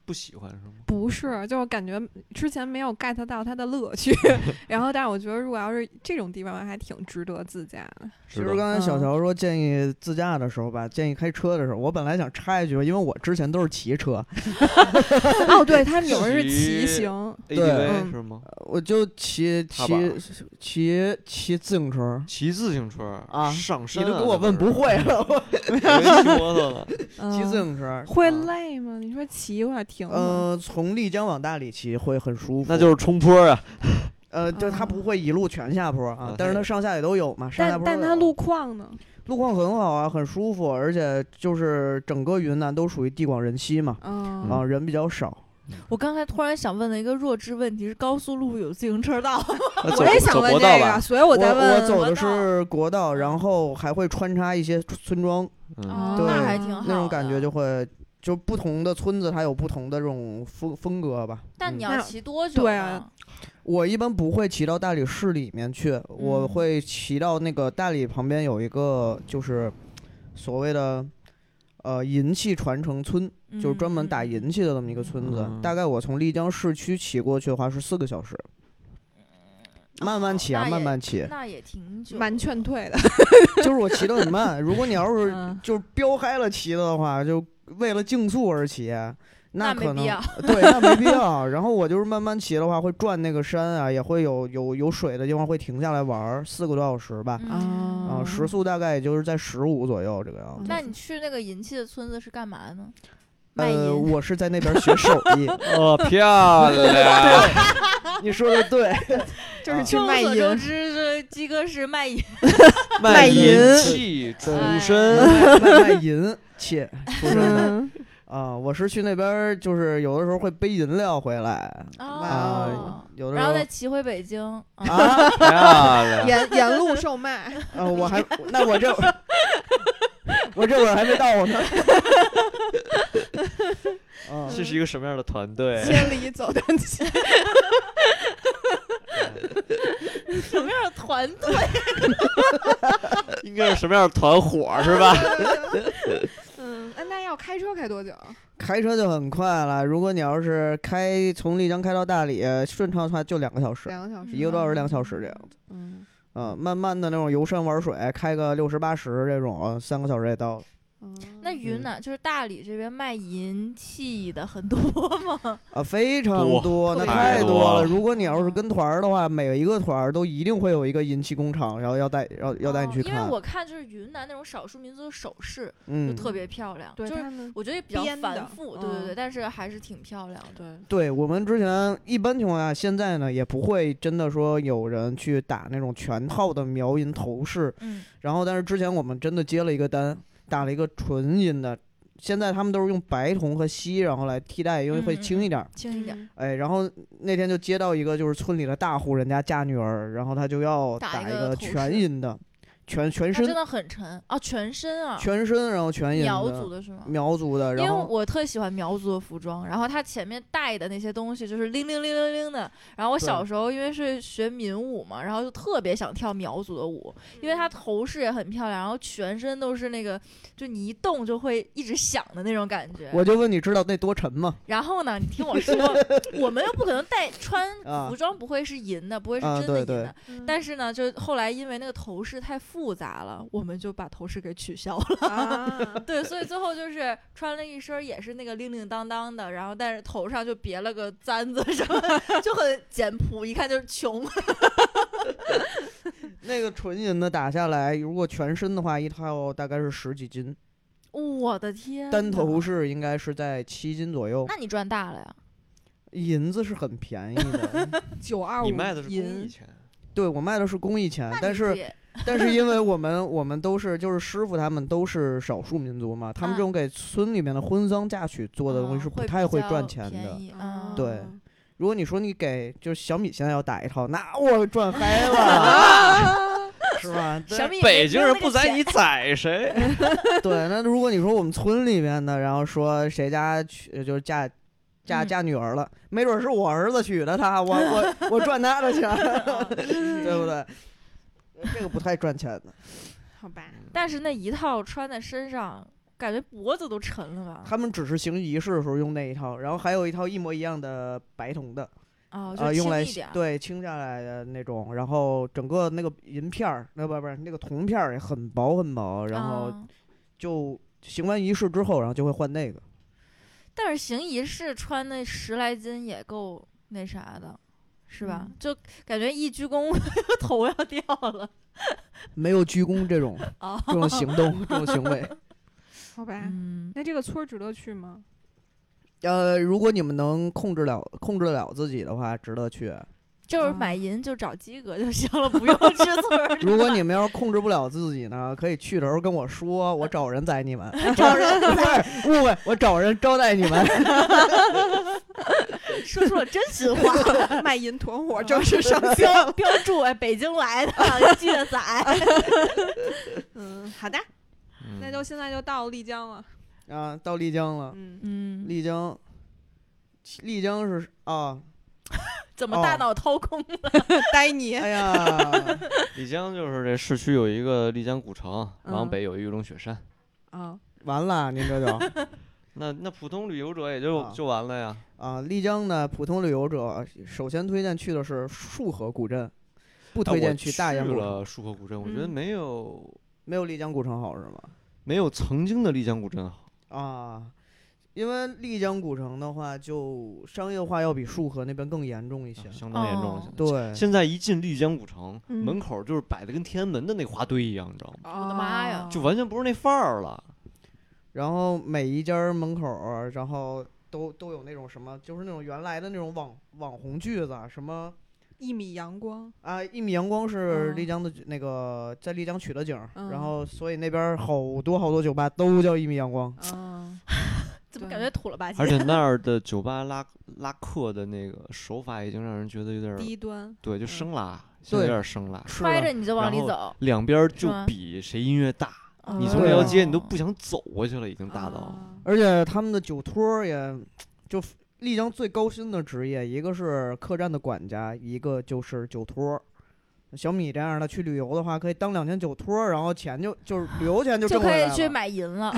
不喜欢是吗？不是，就我感觉之前没有 get 到它的乐趣，[laughs] 然后但是我觉得如果要是这种地方还挺值得自驾的。其实刚才小嗯乔说建议自驾的时候吧，建议开车的时候，我本来想插一句，因为我之前都是骑车，[laughs] 哦，对，他们有人是 [laughs] 骑骑行嗯是吗？我就骑骑骑骑自行车。骑自行车啊上山啊，你都给我问不会了，我我以为骑摩托呢。嗯骑自行车会啊累吗？你说骑有点停吗？呃，从丽江往大理骑会很舒服，那就是冲坡啊。[laughs] 呃，就它啊不会一路全下坡啊啊，但是它上下也都有嘛，上下但坡但但它路况呢？路况很好啊，很舒服，而且就是整个云南都属于地广人稀嘛，嗯啊，人比较少。我刚才突然想问了一个弱智问题：是高速路有自行车道？[laughs] [laughs] 我也想问这个。所以我在问。我走的是国道，然后还会穿插一些村庄，嗯，哦对那还挺好。那种感觉就。会。就不同的村子，它有不同的这种风风格吧。嗯但你要骑多久？对啊，我一般不会骑到大理市里面去，我嗯会骑到那个大理旁边有一个就是所谓的呃银器传承村，就是专门打银器的这么一个村子。嗯大概我从丽江市区骑过去的话是四个小时，慢慢骑啊，慢慢骑。那也挺久。蛮劝退的。[laughs] 就是我骑得很慢，如果你要是嗯就是飙嗨了骑的话，就为了竞速而骑。那没可能必要对，那没必要。然后我就是慢慢骑的话，会转那个山啊，也会有有有水的地方会停下来玩儿，四个多小时吧。嗯啊，时速大概也就是在十五左右这个样子。那你去那个银器的村子是干嘛呢？呃，我是在那边学手艺。[laughs] 哦，漂亮！[laughs] 你说的对，[laughs] 就是去众卖所周淫，知，这鸡哥是卖淫。卖银器出哎身，卖卖卖银器出身的嗯，啊。我是去那边儿，就是有的时候会背饮料回来哦啊，有的时候然后再骑回北京。[laughs] 啊！[laughs] 沿沿路售卖，啊，我还那我这我这会儿还没到呢。[laughs] 啊，这是一个什么样的团队？千里走单骑。什么样的团队？应该是什么样的团伙是吧？开车开多久？开车就很快了。如果你要是开从丽江开到大理，顺畅的话就两个小时，两个小时，一个多小时两个小时这样子。嗯。嗯，慢慢的那种游山玩水，开个六十八十这种，三个小时也到了。嗯那云嗯南就是大理这边卖银器的很多吗？[laughs] 啊，非常多多，那太太多多了。如果你要是跟团儿的话，每一个团儿都一定会有一个银器工厂，然后要带要要带你去看因为。我看就是云南那种少数民族的首饰就嗯，特别漂亮，就是我觉得比较繁复，对对对，嗯但是还是挺漂亮的。对对我们之前一般情况下，现在呢也不会真的说有人去打那种全套的苗银头饰，嗯，然后但是之前我们真的接了一个单，打了一个纯银的。现在他们都是用白铜和锡，然后来替代，因为会轻一点儿。轻一点。嗯哎，然后那天就接到一个就是村里的大户人家嫁女儿，然后他就要打一个全银的，全全身真的很沉啊，全身啊，全身，然后全银苗族的是吗？苗族的，因为后我特喜欢苗族的服装，然后它前面带的那些东西就是铃铃铃铃铃的。然后我小时候因为是学民舞嘛，然后就特别想跳苗族的舞，因为它头饰也很漂亮，然后全身都是那个，就你一动就会一直响的那种感觉。我就问你知道那多沉吗？[laughs] 然后呢，你听我说，我们又不可能带穿啊服装，不会是银的，不会是啊真的银对的。但是呢，就后来因为那个头饰太复杂了，我们就把头饰给取消了。啊，对，所以最后就是穿了一身也是那个铃铃当当的，然后但是头上就别了个簪子什么的，就很 [laughs] 简朴，一看就是穷。[laughs] 那个纯银的打下来，如果全身的话，一套大概是十几斤，我的天！单头。饰应该是在七斤左右。那你赚大了呀！银子是很便宜的，[laughs] 九二五，你卖的是银，钱，对我卖的是公益钱，但是但是因为我们我们都是就是师傅他们都是少数民族嘛，他们这种给村里面的婚丧嫁娶做的东西是不太会赚钱的。对如果你说你给就是小米现在要打一套，那我赚 [laughs] 嗨了，啊，是吧？对小米北京人不宰你宰谁？[laughs] 对，那如果你说我们村里面的，然后说谁家娶就是嫁嫁嗯嫁女儿了，没准是我儿子娶的她，我我 [laughs] 我赚他的钱，对不对？这个不太赚钱的。[laughs] 好吧，但是那一套穿在身上，感觉脖子都沉了吧？他们只是行仪式的时候用那一套，然后还有一套一模一样的白铜的，哦，啊、就用来。对清下来的那种，然后整个那个银片儿，那不不是那个铜片儿也很薄很薄，然后啊就行完仪式之后，然后就会换那个。但是行仪式穿那十来斤也够那啥的，是吧？嗯就感觉一鞠躬 [laughs] 头要掉了 [laughs] 没有鞠躬这种啊！这种行动这种行为，[laughs] 好吧。嗯，那这个村儿值得去吗？呃，如果你们能控制了控制得了自己的话，值得去。就是买银就找鸡哥就行了，不用吃 [laughs] 村儿。如果你们要是控制不了自己呢，可以去的时候跟我说，我找人宰你们。[laughs] 找人不是误会，我找人招待你们。[laughs] 说出了真心话，卖淫团伙正式上线。标标注哎，北京来的，记得宰。嗯，好的，嗯那就现在就到丽江了。啊，到丽江了。嗯，嗯，丽江，丽江是啊，[laughs] 怎么大脑掏空了？[laughs] 呆你。哎呀，[laughs] 丽江就是这市区有一个丽江古城，往嗯北有一玉龙雪山。啊，完了，您这就那那普通旅游者也就啊就完了呀。啊，丽江呢，普通旅游者首先推荐去的是束河古镇，不推荐去大研古城，了束河古镇，我觉得嗯没有没有丽江古城好是吗？没有曾经的丽江古镇好。啊，因为丽江古城的话，就商业化要比束河那边更严重一些。相当严重哦。对，现在一进丽江古城，嗯门口就是摆的跟天安门的那花堆一样，你知道吗？我的妈呀就完全不是那范儿了。然后每一家儿门口，然后都都有那种什么，就是那种原来的那种网网红句子啊，什么一米阳光。啊，一米阳光是嗯丽江的那个在丽江取的景然后所以那边儿好多好多酒吧都叫一米阳光。啊，[laughs] 怎么感觉土了吧唧？而且那儿 [laughs] 的酒吧拉拉客的那个手法已经让人觉得有点儿低端。对，就嗯生拉，现在有点儿生拉。是揣着你就往里走，两边儿就比谁音乐大，你嗯从这条街你都不想走过去了，已经大到。啊而且他们的酒托儿也，就丽江最高薪的职业，一个是客栈的管家，一个就是酒托儿。小米这样的去旅游的话，可以当两天酒托儿，然后钱就就是旅游钱就就可挣回来了，以去买银了。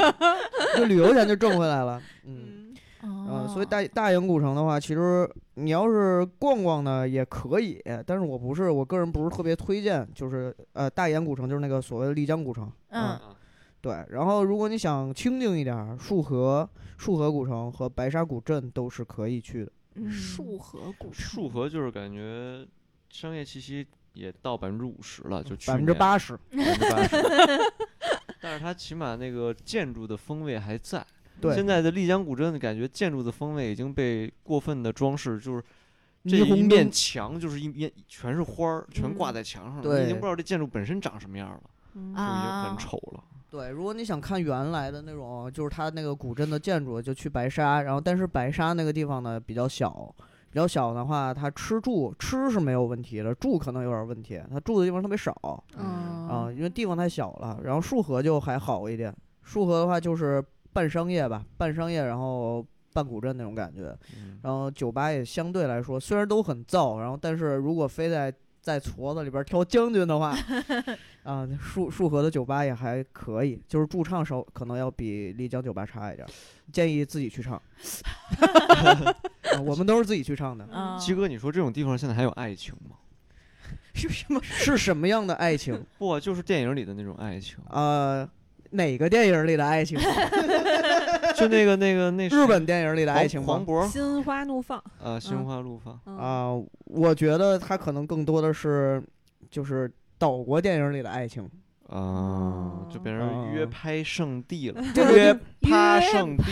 [laughs] 就旅游钱就挣回来了。嗯，嗯，呃，所以哦大大营古城的话，其实你要是逛逛呢也可以，但是我不是我个人不是特别推荐，就是呃大研古城就是那个所谓的丽江古城。嗯，对，然后如果你想清静一点儿，束河、束河古城和白沙古镇都是可以去的。嗯束河古城束河就是感觉商业气息也到百分之五十了，就去百分之年八十，百分之八十。[laughs] 但是它起码那个建筑的风味还在。对，现在的丽江古镇感觉建筑的风味已经被过分的装饰，就是这一面墙就是一面全是花儿，全挂嗯在墙上了，对你已经不知道这建筑本身长什么样了，嗯就已经啊很丑了。对，如果你想看原来的那种，就是它那个古镇的建筑，就去白沙。然后，但是白沙那个地方呢比较小，比较小的话，它吃住吃是没有问题的，住可能有点问题，它住的地方特别少嗯啊，因为地方太小了。然后束河就还好一点，束河的话就是半商业吧，半商业，然后半古镇那种感觉。嗯然后酒吧也相对来说虽然都很燥，然后但是如果非在在矬子里边儿挑将军的话，[laughs] 啊，束束河的酒吧也还可以，就是驻唱稍可能要比丽江酒吧差一点儿，建议自己去唱。[laughs] 啊我们都是自己去唱的，嗯鸡哥，你说这种地方现在还有爱情吗？是什么？是什么样的爱情？[laughs] 不啊，就是电影里的那种爱情，呃，哪个电影里的爱情？[laughs] 就那个那个那日本电影里的爱情吗？黄渤心花怒放啊，心花怒放。嗯啊、我觉得他可能更多的是就是岛国电影里的爱情。啊，就变成约哦拍圣地了，[laughs] 这个约趴圣地。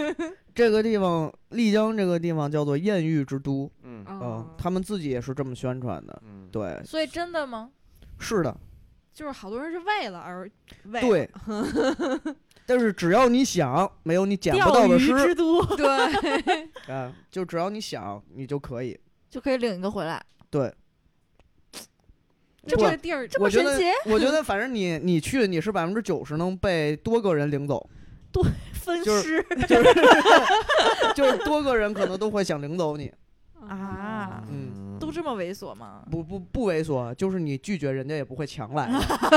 [laughs] 这个地方，丽江这个地方叫做艳遇之都，嗯他们自己也是这么宣传的。嗯，对，所以真的吗？是的，就是好多人是为了而为对。但是只要你想，没有你捡不到的诗之都 [laughs] 对，啊，就只要你想，你就可以。就可以领一个回来，对，这不个地儿这么我觉得神奇，我觉得 [laughs] 反正你你去，你是百分之九十能被多个人领走，[laughs] 分就是尸 [laughs] 就是就是多个人可能都会想领走你。啊，嗯都这么猥琐吗？不不不猥琐，就是你拒绝人家也不会强来，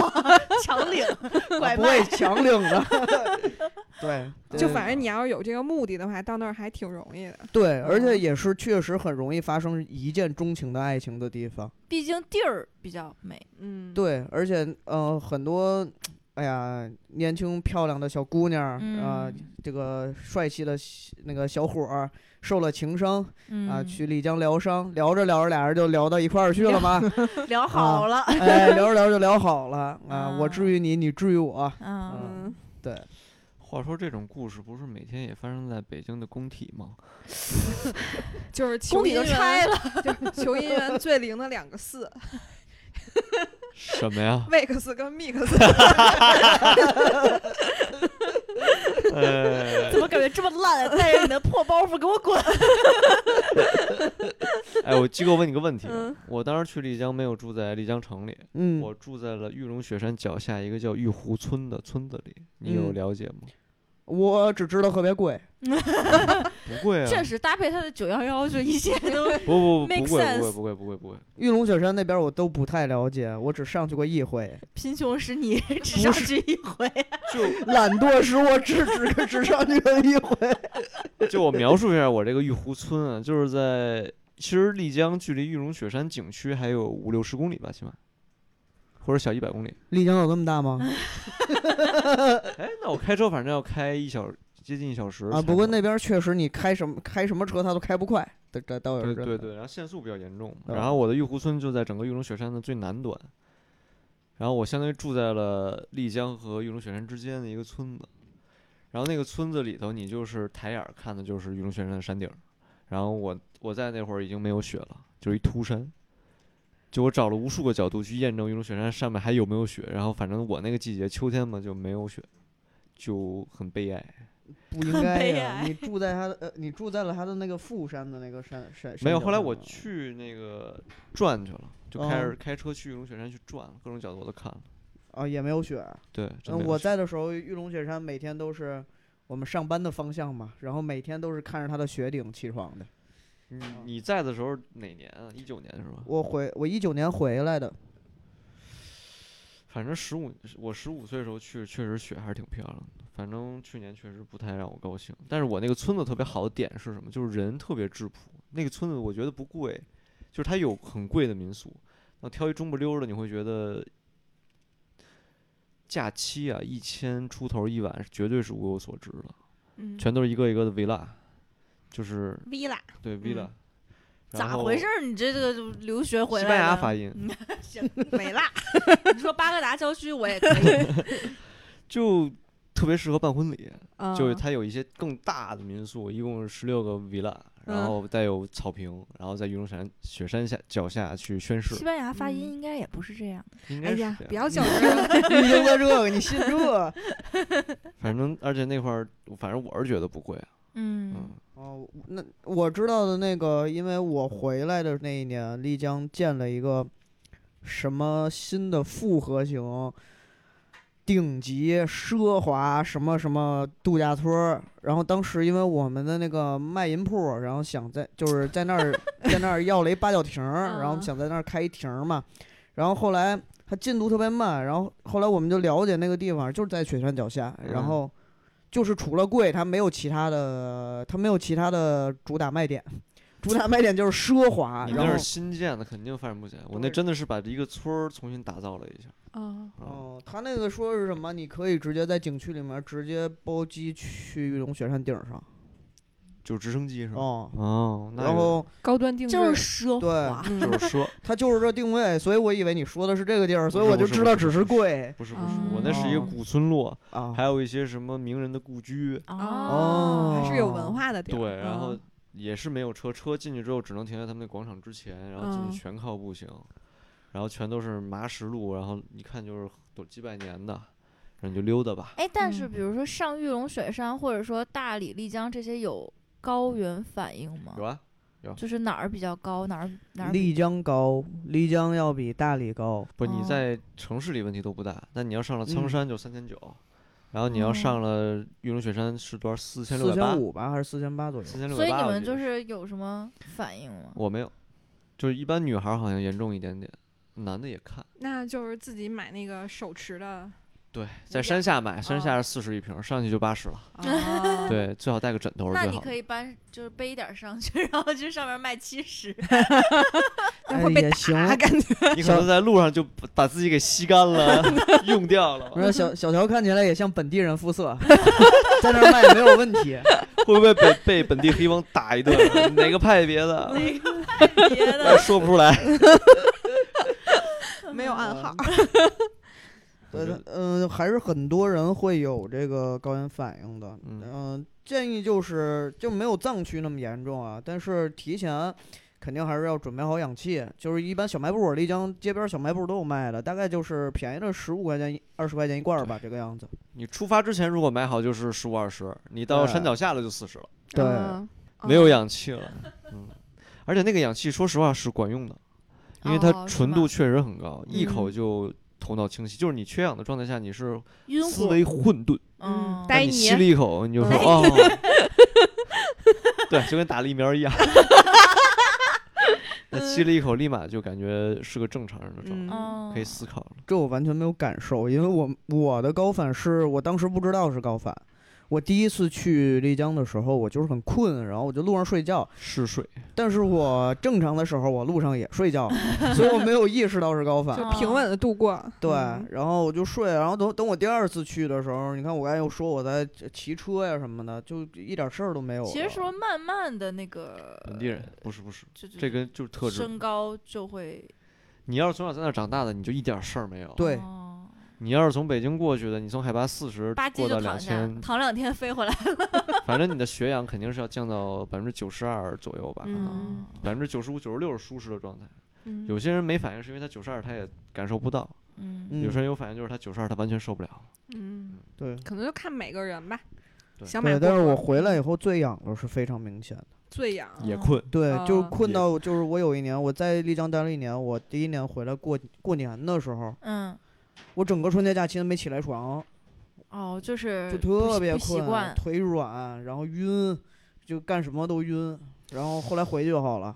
[laughs] 强领 [laughs] 拐不会，强领的。[laughs] 对，对就反正你要是有这个目的的话，到那儿还挺容易的。对，而且嗯也是确实很容易发生一见钟情的爱情的地方。毕竟地儿比较美。嗯，对，而且呃，很多，哎呀，年轻漂亮的小姑娘啊、嗯这个帅气的那个小伙儿受了情伤嗯啊，去丽江疗伤，聊着聊着俩人就聊到一块儿去了嘛？[laughs] 聊好了，哎，聊着聊着就聊好了啊，我啊治愈你，你治愈我。嗯，嗯，对，话说这种故事不是每天也发生在北京的工体吗？[laughs] 就是工体拆了，[laughs] 就是求姻缘最灵的两个四什么呀？，Wix 跟 Mix。呃怎，么感觉这么烂啊？带着你的破包袱给我滚！哎，我机构，问你个问题，嗯我当时去丽江没有住在丽江城里，嗯，我住在了玉龙雪山脚下一个叫玉湖村的村子里，你有嗯了解吗？我只知道特别贵，[laughs] 不贵啊，确实搭配它的九幺幺，就一切 [laughs] 都不不不 make 不贵不贵不贵不贵不贵，玉龙雪山那边我都不太了解，我只上去过一回。贫穷使你只上去一回。就 [laughs] 懒惰使我只只只上去了一回。就我描述一下我这个玉湖村啊，就是在其实丽江距离玉龙雪山景区还有五六十公里吧，起码，或者小一百公里。丽江有这么大吗？[laughs] 哎，那我开车反正要开一小接近一小时啊，不过那边确实你开什么开什么车它都开不快，这这倒有真的。对对对，然后限速比较严重。嗯然后我的玉湖村就在整个玉龙雪山的最南端，然后我相当于住在了丽江和玉龙雪山之间的一个村子。然后那个村子里头，你就是抬眼儿看的就是玉龙雪山的山顶。然后我我在那会儿已经没有雪了，就是一秃山。就我找了无数个角度去验证玉龙雪山上面还有没有雪，然后反正我那个季节秋天嘛就没有雪，就很悲哀。不应该呀、哀你住在他的呃，你住在了他的那个富山的那个山山。没有，后来我去那个转去了，就开始开车去玉龙雪山去转，各种角度我都看了。啊也没有雪。对，真嗯，我在的时候，玉龙雪山每天都是我们上班的方向嘛，然后每天都是看着它的雪顶起床的。你你在的时候哪年啊？一九年是吧？我回我一九年回来的，反正十五，我十五岁的时候去，确实雪还是挺漂亮的。反正去年确实不太让我高兴，但是我那个村子特别好的点是什么？就是人特别质朴。那个村子我觉得不贵，就是它有很贵的民宿，那挑一中不溜儿的，你会觉得假期啊一千出头一晚，绝对是物有所值的。嗯全都是一个一个的 villa，就是 villa 对 villa，、咋回事？儿？你这个就留学回来西班牙发音，[laughs] 行，没啦。你说巴格达郊区我也可以。[laughs] 就特别适合办婚礼。就是嗯它有一些更大的民宿，一共是十六个 villa，然嗯后带有草坪，然后在玉龙山雪山下脚下去宣誓西，班牙发音嗯应该也不是这样。应哎呀该是这，不。要较真。你听了这个，你信这？反正而且那块儿，反正我是觉得不贵啊。嗯嗯，哦，那我知道的那个，因为我回来的那一年，丽江建了一个什么新的复合型、顶级奢华什么什么度假村儿。然后当时因为我们的那个卖淫铺儿，然后想在就是在那儿 [laughs] 在那儿要了一八角亭儿，然后嗯想在那儿开一亭儿嘛。然后后来它进度特别慢，然后后来我们就了解那个地方就是在雪山脚下，然嗯后就是除了贵，它没有其他的，它没有其他的主打卖点。主打卖点就是奢华，你那然后是新建的，肯定发展不起来。我那真的是把一个村儿重新打造了一下。嗯，啊，哦，他那个说是什么？你可以直接在景区里面直接包机去玉龙雪山顶上。就是直升机是吧？哦，哦，那然后高端定制就是奢对就是奢，它就是这定位，所以我以为你说的是这个地儿，所以我就知道只是贵不是不是，我那是一个哦古村落，啊。还有一些什么名人的故居。哦，还是有哦文化的地儿。对，然后嗯也是没有车，车进去之后只能停在他们那广场之前，然后进嗯去全靠步行，然后全都是麻石路，然后一看就是都几百年的，然后你就溜达吧。哎，但是嗯比如说上玉龙雪山，或者说大理、丽江这些有高原反应吗有？啊，就是哪儿比较高，哪儿哪儿丽江高，丽江要比大理高。不，你哦在城市里问题都不大，但你要上了苍嗯山就三千九，然后你要哦上了玉龙雪山是多少？四千六四百八千，五吧，还是四千八左右？四千六所以你们就是有什么反应吗？我没有，就是一般女孩儿好像严重一点点，男的也看。那就是自己买那个手持的。对，在山下买，山哦下是四十一瓶，上去就八十了。哦，对，最好带个枕头是那你可最好的。以搬，就是背一点儿上去，然后去上面卖七十。[laughs] 那会被打，哎也行感觉。[laughs] 你可能在路上就把把自己给吸干了，[laughs] 用掉了。我说小小乔看起来也像本地人肤色，在那儿卖没有问题。会不会被被本地黑帮打一顿？哪个派别的？那个别的，说不出来。没有暗号。对我觉得，嗯、还是很多人会有这个高原反应的。嗯嗯、建议就是就没有藏区那么严重啊，但是提前肯定还是要准备好氧气。就是一般小卖部，丽江街边小卖部都有卖的，大概就是便宜的十五块钱、二十块钱一罐儿吧，这个样子。你出发之前如果买好就是十五二十，你到山脚下了就四十了，对嗯没有氧气了。嗯，而且那个氧气说实话是管用的，因为它纯度确实很高，一口嗯就头脑清晰。就是你缺氧的状态下，你是，思维混沌，嗯，你吸了一口，你就说嗯哦，对，就跟打了疫苗一样。[laughs] 那吸了一口，立马就感觉是个正常人的状态，可以思考了。这我完全没有感受，因为我我的高反是我当时不知道是高反。我第一次去丽江的时候，我就是很困，然后我就路上睡觉。嗜睡，但是我正常的时候，我路上也睡觉，所以我没有意识到是高反。就平稳的度过。对嗯，然后我就睡，然后等等我第二次去的时候，你看我刚才又说我在骑车呀什么的，就一点事儿都没有了。其实说慢慢的那个本地人不是不是，这个就是特质。身高就会你要是从小在那儿长大的，你就一点事儿没有。对哦你要是从北京过去的，你从海拔四十过到就躺下两千，，躺两天飞回来。[laughs] [laughs] 反正你的血氧肯定是要降到百分之九十二左右吧，嗯百分之九十五、九十六是舒适的状态。嗯有些人没反应是因为他九十二他也感受不到，有些人有反应就是他九十二他完全受不了。嗯，对可能就看每个人吧。对但是我回来以后最痒的是非常明显的。最痒，嗯也困，对，就啊困到就是我有一年我在丽江待了一年，我第一年回来过过年的时候，嗯，我整个春节假期都没起来床，哦，就是就特别不习困，惯。腿软，然后晕，就干什么都晕。然后后来回去就好了。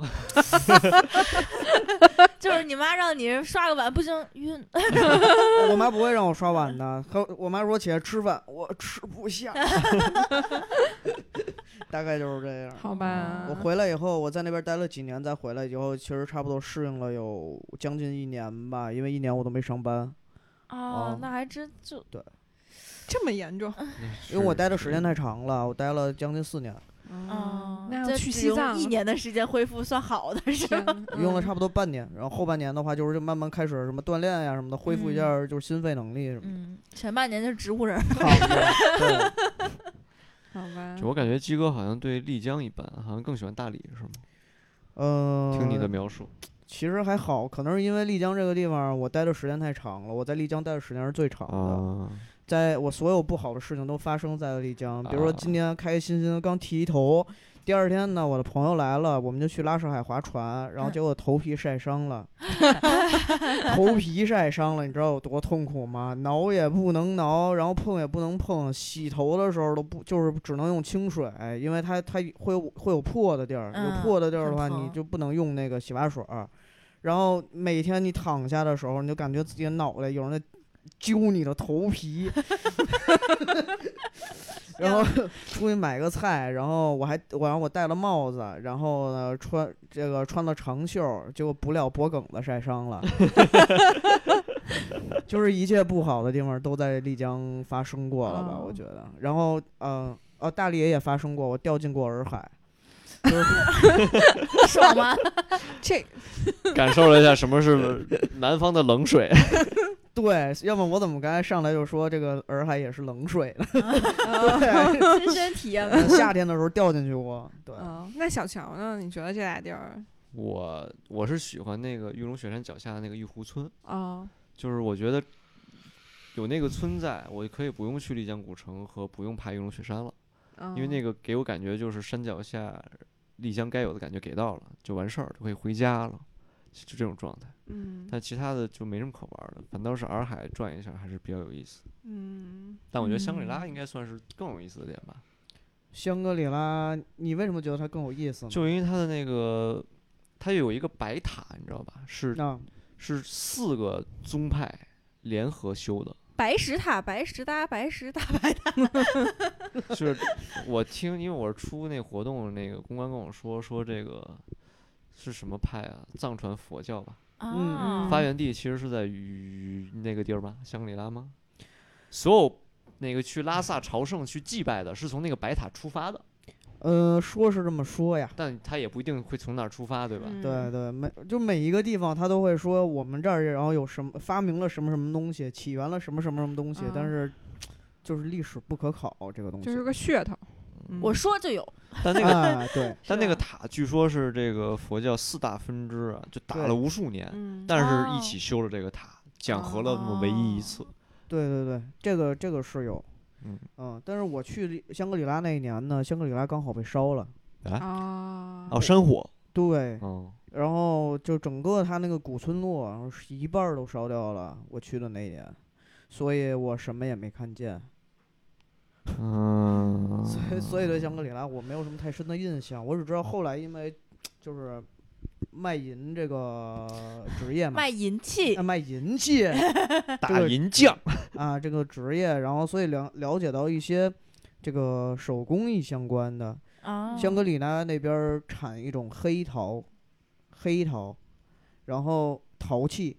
[laughs] 就是你妈让你刷个碗不行晕，[laughs] 我妈不会让我刷碗的，和我妈说起来吃饭，我吃不下。[laughs] 大概就是这样。好吧。我回来以后，我在那边待了几年，再回来以后，其实差不多适应了有将近一年吧，因为一年我都没上班，哦哦，那还真就对这么严重？因为我待的时间太长了，我待了将近四年，哦，那要去西藏一年的时间恢复算好的是吧？嗯用了差不多半年，然后后半年的话就是就慢慢开始什么锻炼呀什么的，恢复一下就是心肺能力什么的。嗯，前半年就是植物人儿。差不多对，[laughs] 好吧就。我感觉鸡哥好像对丽江一般，好像更喜欢大理是吗？嗯，听你的描述，其实还好，可能是因为丽江这个地方我待的时间太长了，我在丽江待的时间是最长的。啊，在我所有不好的事情都发生在了丽江，比如说啊今天开开心心刚剃一头，第二天呢，我的朋友来了，我们就去拉什海划船，然后嗯结果头皮晒伤了，[laughs] 头皮晒伤了，你知道有多痛苦吗？挠也不能挠，然后碰也不能碰，洗头的时候都不就是只能用清水，因为它它会有会有破的地儿，有嗯破的地儿的话，你就不能用那个洗发水儿。然后每天你躺下的时候，你就感觉自己的脑袋有人在揪你的头皮，[laughs] 然后出去买个菜，然后我还我然后我戴了帽子，然后呢穿这个穿了长袖，结果不料脖梗子晒伤了，[laughs] 就是一切不好的地方都在丽江发生过了吧？哦我觉得，然后呃呃大理也发生过，我掉进过洱海。就是 [laughs] 爽吗？这感受了一下什么是南方的冷水。对，要么我怎么刚才上来就说这个洱海也是冷水呢？啊 [laughs] 对，[laughs] 亲身体验夏天的时候掉进去过。对，嗯，那小乔呢？你觉得这俩地儿我我是喜欢那个玉龙雪山脚下的那个玉湖村，啊？就是我觉得有那个村在，我可以不用去丽江古城和不用爬玉龙雪山了，因为那个个给我感觉就是山脚下丽江该有的感觉给到了，就完事儿，就可以回家了，就这种状态。嗯但其他的就没什么可玩儿的，反倒是洱海转一下还是比较有意思。嗯，但我觉得香格里拉嗯应该算是更有意思的点吧，香格里拉，你为什么觉得它更有意思呢？就因为它的那个，它有一个白塔，你知道吧？是啊，是四个宗派联合修的。白石塔，白石搭，白石搭白塔。[laughs] 就是我听，因为我是出那活动，那个公关跟我说说这个是什么派啊？藏传佛教吧，啊，发源地其实是在于那个地儿吧，香格里拉吗？所有那个去拉萨朝圣去祭拜的，是从那个白塔出发的。呃，说是这么说呀，但他也不一定会从那儿出发，对吧？嗯对对，每就每一个地方他都会说我们这儿然后有什么发明了什么什么东西，起源了什么什么什么东西，但啊是就是历史不可考这个东西。就是个噱头。嗯。我说就有，但那个啊，[laughs] 对，但那个塔据说是这个佛教四大分支啊，就打了无数年，嗯，但是哦一起修了这个塔，讲和了那么唯一一次。对对对，这个这个是有，嗯。但是我去香格里拉那一年呢，香格里拉刚好被烧了，啊，哦，山火，对，嗯，然后就整个它那个古村落，然后是一半儿都烧掉了，我去的那一年，所以我什么也没看见，嗯，所以所以对香格里拉我没有什么太深的印象，我只知道后来因为就是卖淫这个 [laughs] 职业嘛，卖淫器啊，卖淫器 [laughs] 打银匠，[laughs] 啊这个职业，然后所以了了解到一些这个手工艺相关的，啊，香格里拉那边儿产一种黑陶，黑陶，然后陶器，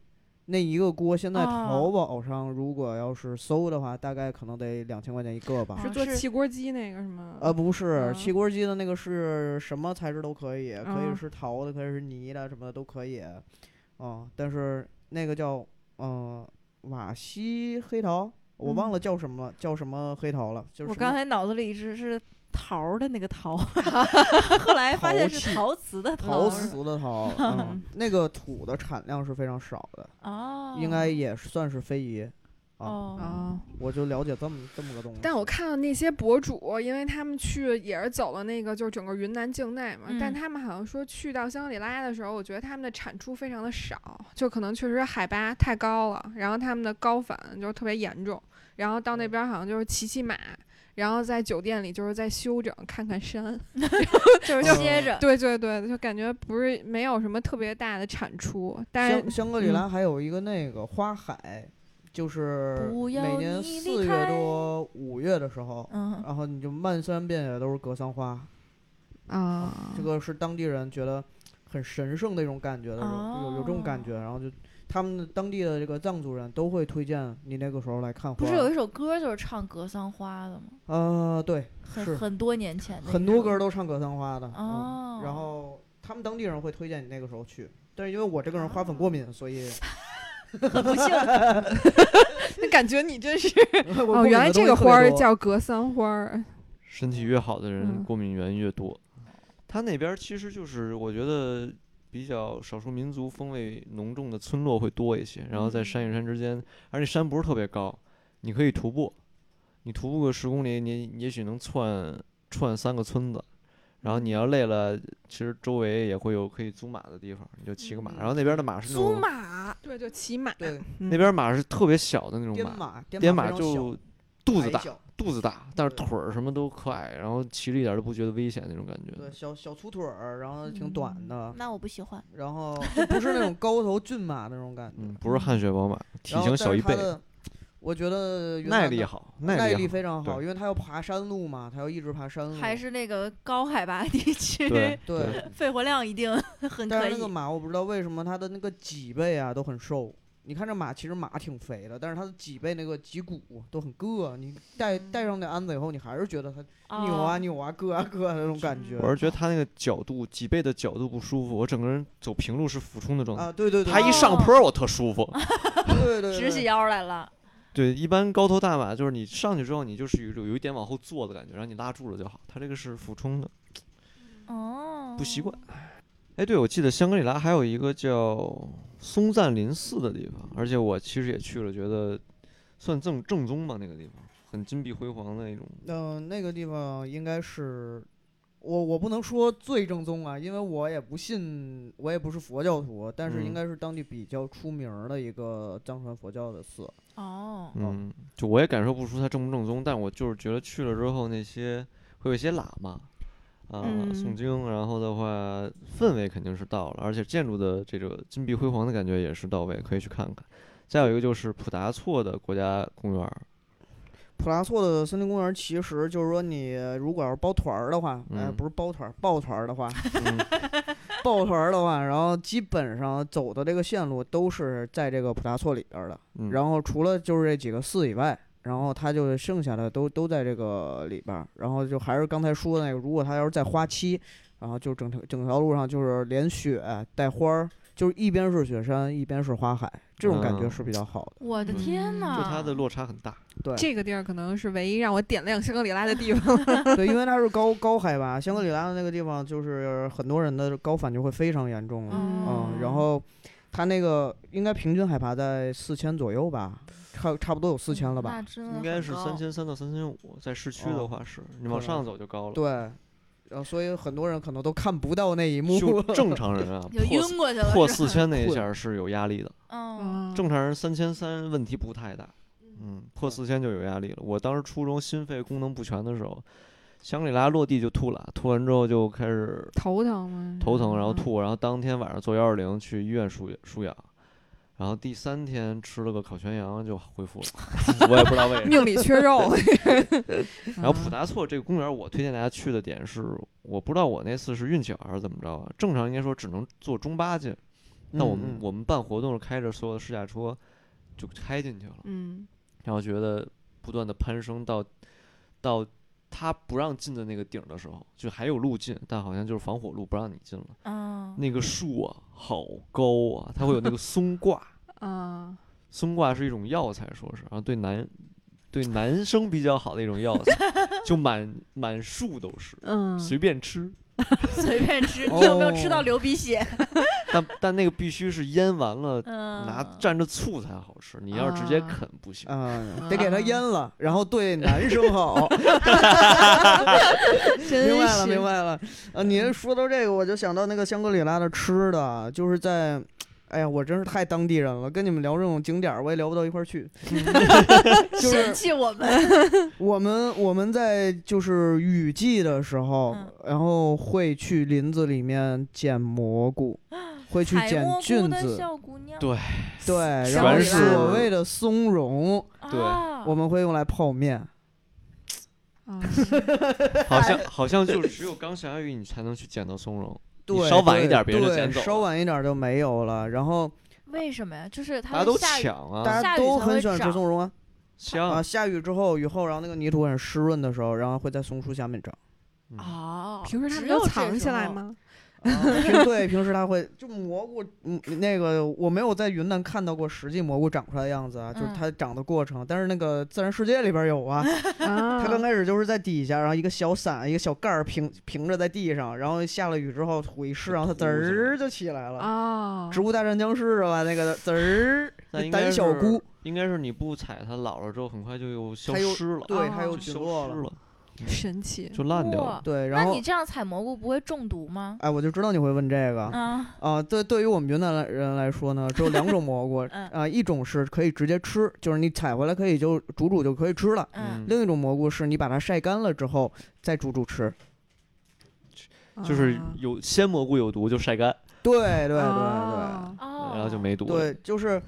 那一个锅现在啊淘宝上如果要是搜的话，大概可能得两千块钱一个吧。是做是汽锅鸡那个是吗？呃，不是，啊汽锅鸡的那个是什么材质都可以，可啊以是陶的，可以是泥的，什么的都可以。啊，但是那个叫嗯、呃瓦西黑陶，我忘嗯了叫什么，叫什么黑陶了，就是我刚才脑子里一直是桃儿的那个桃，[laughs] 后来发现是陶瓷的陶陶瓷的陶，嗯，[laughs] 那个土的产量是非常少的。哦，应该也是算是非遗。啊，哦啊，我就了解这么这么个东西。但我看到那些博主，因为他们去也是走了那个，就是整个云南境内嘛，但嗯他们好像说去到香格里拉的时候，我觉得他们的产出非常的少，就可能确实海拔太高了，然后他们的高反就特别严重，然后到那边好像就是骑骑马。然后在酒店里就是在休整，看看山，[laughs] 就是歇着，对对对，就感觉不是没有什么特别大的产出，但香是香格里拉还有一个那个花海，就是每年四月多五月的时候，嗯，然后你就漫山遍野都是格桑花，啊，这个是当地人觉得很神圣的一种感觉的，有有有这种感哦。觉，然后就他们当地的这个藏族人都会推荐你那个时候来看花。不是有一首歌就是唱格桑花的吗？呃，对，很很多年前的，很多歌都唱格桑花的，哦。嗯，然后他们当地人会推荐你那个时候去，但是因为我这个人花粉过敏，所以很不幸，那 [laughs] 感觉你真是 [laughs] 哦，原来这个花儿叫格桑花儿，身体越好的人嗯。过敏源越多。他那边儿其实就是我觉得比较少数民族风味浓重的村落会多一些，然后在山与山之间，而且山不是特别高，你可以徒步，你徒步个十公里，你也许能窜串三个村子。然后你要累了，其实周围也会有可以租马的地方，你就骑个马。然后那边的马是那租种，马对，就骑马，对那边马是特别小的那种马，颠马，就肚子大，肚子大，但是腿儿什么都可矮，然后骑着一点儿都不觉得危险那种感觉。对，小小粗腿儿，然后挺短的，那我不喜欢，然后不是那种高头骏马那种感觉，嗯，不是汗血宝马，体型小一倍，我觉得耐力好，耐力力。非常好，因为它要爬山路嘛，它要一直爬山路，还是那个高海拔地区，[laughs] 对对。肺活量一定 [laughs] 很可以但是那个。马我不知道为什么它的那个脊背啊都很瘦。你看这马其实马挺肥的，但是它的脊背那个脊骨都很硌。你戴戴上那鞍子以后，你还是觉得它扭啊哦扭啊、硌啊硌啊那种感觉。我是觉得它那个角度，脊背的角度不舒服，我整个人走平路是俯冲的状态。啊，对对对，他一上坡儿我特舒服。对对对，[laughs] 直起腰来了，对，一般高头大马就是你上去之后，你就是有有一点往后坐的感觉，然后你拉住了就好。它这个是俯冲的，哦，不习惯。哎，对，我记得香格里拉还有一个叫松赞林寺的地方，而且我其实也去了，觉得算正正宗吧，那个地方很金碧辉煌的那种。嗯、那个地方应该是我我不能说最正宗啊，因为我也不信，我也不是佛教徒，但是应嗯该是当地比较出名儿的一个藏传佛教的寺。哦，嗯，就我也感受不出它正不正宗，但我就是觉得去了之后，那些会有一些喇嘛，啊、嗯诵经，然后的话氛围肯定是到了，而且建筑的这个金碧辉煌的感觉也是到位，可以去看看。再有一个就是普达措的国家公园，普拉措的森林公园，其实就是说，你如果要是包团儿的话，哎，嗯不是包团儿，抱团儿的话，嗯抱团儿的话，然后基本上走的这个线路都是在这个普达措里边儿的。嗯，然后除了就是这几个寺以外，然后他就剩下的都都在这个里边儿，然后就还是刚才说的那个，如果他要是再花期，然后就整条整条路上就是连雪带花儿，就是一边是雪山，一边是花海，这种感觉嗯是比较好的。我的天嗯呐！就它的落差很大。对这个地儿可能是唯一让我点亮香格里拉的地方。[laughs] 对，因为它是高高海拔，香格里拉的那个地方就是很多人的高反就会非常严重了。嗯嗯，然后它那个应该平均海拔在四千左右吧，差差不多有四千了吧？应该是三千三到三千五，在市区的哦话是，你往上走就高了。对，然后所以很多人可能都看不到那一幕。就正常人啊，[laughs] 就破晕过去了，破四千那一 [laughs] 下是有压力的。嗯，正常人三千三问题不太大，嗯，破四千就有压力了。我当时初中心肺功能不全的时候，香格里拉落地就吐了，吐完之后就开始头疼吗？头疼，然后嗯。吐，然后当天晚上坐幺二零去医院输输氧，然后第三天吃了个烤全羊就恢复了，[laughs] 我也不知道为什么。命里缺肉。[laughs] 然后普嗯达措这个公园，我推荐大家去的点是，我不知道我那次是运气好还是怎么着啊？正常应该说只能坐中巴进，那我们、我们办活动是开着所有的试驾车就开进去了，嗯然后觉得不断的攀升到到他不让进的那个顶儿的时候，就还有路进，但好像就是防火路不让你进了。嗯，那个树啊，好高啊，它会有那个松挂，啊，[laughs] 松挂是一种药材，说是，然后对男对男生比较好的一种药材，[laughs] 就满满树都是，嗯，随便吃。[laughs] 随便吃。你有没有吃到哦流鼻血？[laughs] 但但那个必须是腌完了，嗯，拿蘸着醋才好吃。你要是直接啊啃不行。嗯，得给它腌了，然后对男生好。[laughs] 真明白了，是明白了。呃，你说到这个，我就想到那个香格里拉的吃的，就是在，哎呀，我真是太当地人了，跟你们聊这种景点儿，我也聊不到一块儿去。[laughs] 就是嫌弃我们。[laughs] 我们我们在就是雨季的时候，嗯然后会去林子里面捡蘑菇，会去捡菌子，小姑娘，对对，然后所谓的松茸，对啊我们会用来泡面。[laughs] 啊好像好像就只有刚下雨你才能去捡到松茸，你对，稍晚一对点别人就对捡走稍晚一点儿就没有了。然后为什么呀？就是它大家都抢啊，大家都很喜欢吃松茸啊香啊！下雨之后，雨后，然后那个泥土很湿润的时候，然后会在松树下面长。嗯哦，平时他们只有藏起？来吗？啊对，平时它会就蘑菇，嗯，那个我没有在云南看到过实际蘑菇长出来的样子啊，就是嗯它长的过程。但是那个自然世界里边有啊，[laughs] 啊，它刚开始就是在底下，然后一个小伞、一个小盖儿平平着在地上，然后下了雨之后土一湿，然后它滋儿就起来了。啊，植物大战僵尸是吧？那个滋儿，[laughs] 胆小菇，应该是你不踩它老了之后，很快就又消失了，对，它哦又就消菌落了。神奇，就烂掉了。对，然后那你这样采蘑菇不会中毒吗？哎，我就知道你会问这个。啊，啊，对，对于我们云南来人来说呢，只有两种蘑菇，[laughs] 嗯啊，一种是可以直接吃，就是你采回来可以就煮煮就可以吃了；嗯，另一种蘑菇是你把它晒干了之后再煮煮吃。就是啊有鲜蘑菇有毒就晒干，对对对对然后就没毒了。对，就是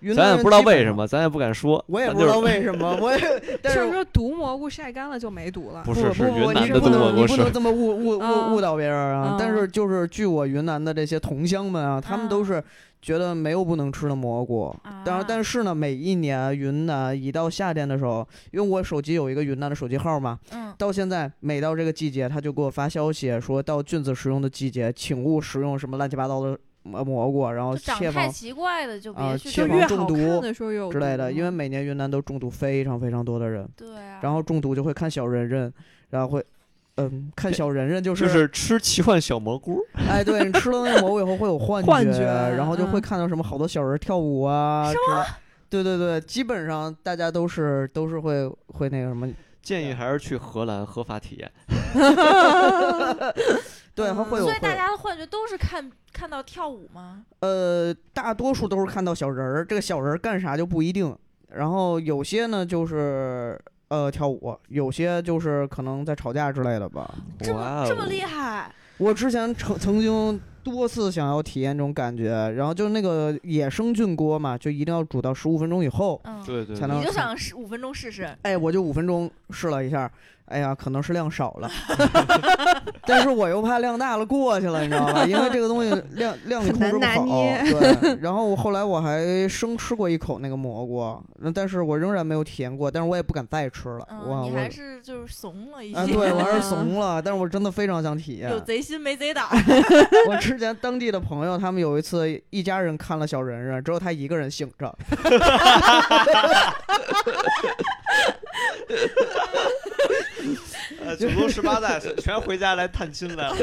云南咱也不知道为什么，咱也不敢说。我也不知道为什么，我也，[laughs] 但就是是说毒蘑菇晒干了就没毒了。不是是不不不，云南你不的毒蘑菇能你不能这么误误啊误误导别人啊！但啊是就是据我云南的这些同乡们啊，他们都啊是觉得没有不能吃的蘑菇。当然，但是呢，每一年云南一到夏天的时候，因为我手机有一个云南的手机号嘛，嗯，到现在每到这个季节，他就给我发消息说到菌子食用的季节，请勿食用什么乱七八糟的蘑蘑菇，然后切防太奇怪的就啊别去切防中越好看毒的时候有之类的，因为每年云南都中毒非常非常多的人，对啊，然后中毒就会看小人人，然后会。嗯，看小人人就是，就是吃奇幻小蘑菇，哎，对你吃了那个蘑菇以后会有幻幻觉然后就会嗯看到什么好多小人跳舞啊，之类对对对，基本上大家都是都是会会那个什么，建议还是去荷兰合法体验。[laughs] 对，它会有所以大家的幻觉都是看看到跳舞吗？呃，大多数都是看到小人儿，这个小人儿干啥就不一定。然后有些呢就是呃跳舞，有些就是可能在吵架之类的吧。这么这么厉害？我之前曾曾经多次想要体验这种感觉，然后就那个野生菌锅嘛，就一定要煮到十五分钟以后。嗯，对对，才能你就想十五分钟试试？哎，我就五分钟试了一下，哎呀，可能是量少了，[laughs] 但是我又怕量大了过去了，你知道吧？[laughs] 因为这个东西量量控制不好。对，然后我后来我还生吃过一口那个蘑菇，但是我仍然没有体验过，但是我也不敢再吃了。我嗯，你我还是就是怂了一些。啊，对我还是 [laughs] 怂了，但是我真的非常想体验有。贼心没贼胆。我之前当地的朋友，他们有一次一家人看了小人人，只有他一个人醒着。[laughs] 呃，祖宗十八代全回家来探亲来了。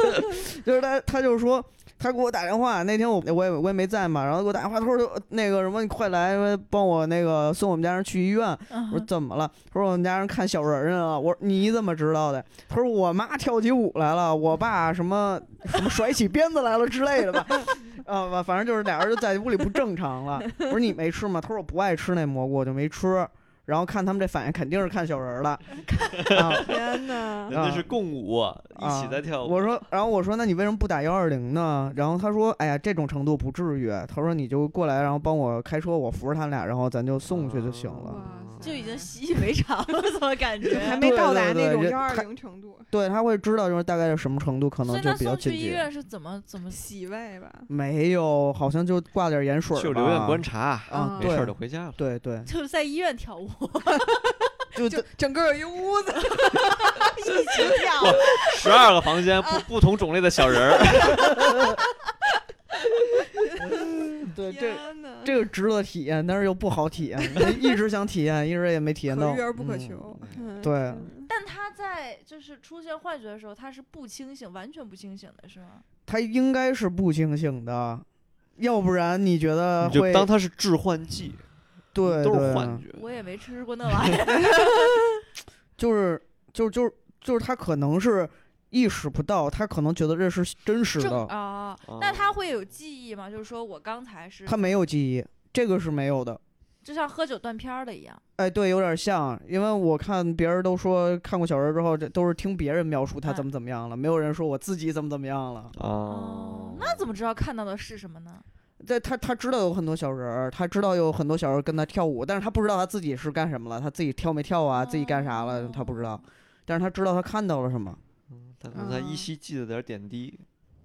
[laughs] 就是他，他就说，他给我打电话，那天我我也我也没在嘛，然后给我打电话，他说那个什么，你快来帮我那个送我们家人去医院。嗯我说怎么了？他说我们家人看小人人了。我说你怎么知道的？他说我妈跳起舞来了，我爸什么什么甩起鞭子来了之类的吧。[laughs] 啊，反反正就是俩人就在屋里不正常了。我说你没吃吗？他说我不爱吃那蘑菇，我就没吃。然后看他们这反应，肯定是看小人儿了。[laughs] 啊，天哪！人家是共舞，一起在跳舞。我说，然后我说，那你为什么不打幺二零呢？然后他说，哎呀，这种程度不至于。他说你就过来，然后帮我开车，我扶着他俩，然后咱就送去就行了。就已经习以为常了，怎么感觉？[laughs] 还没到达那种幺二零程度，对他会知道就是大概是什么程度，可能就比较送去进阶。医院是怎么怎么？洗胃吧。没有，好像就挂点盐水就留院吧观察，啊，没事就回家了。对对，[laughs] 就是在医院跳舞，[laughs] 就就整个有一屋子，[laughs] 一起 [laughs] 跳。十二个房间，不不同种类的小人儿。对这！这个值得体验，但是又不好体验，一直想体验，一直也没体验到。可遇而不可嗯求。嗯对但他在就是出现幻觉的时候，他是不清醒，完全不清醒的，是吗？他应该是不清醒的，要不然你觉得你就会当他是致幻剂，对都是对幻觉。我也没吃过那玩意儿。[laughs] 就是就是就是就是他可能是意识不到，他可能觉得这是真实的，啊，那他会有记忆吗？就是说我刚才是，他没有记忆，这个是没有的。就像喝酒断片儿的一样。哎，对，有点像，因为我看别人都说看过小说之后，这都是听别人描述他嗯怎么怎么样了，没有人说我自己怎么怎么样了。哦，那怎么知道看到的是什么呢？对他，他知道有很多小人儿，他知道有很多小人跟他跳舞，但是他不知道他自己是干什么了，他自己跳没跳啊，自己干啥了，他不知道，但是他知道他看到了什么。嗯但是他依稀记得点儿点滴。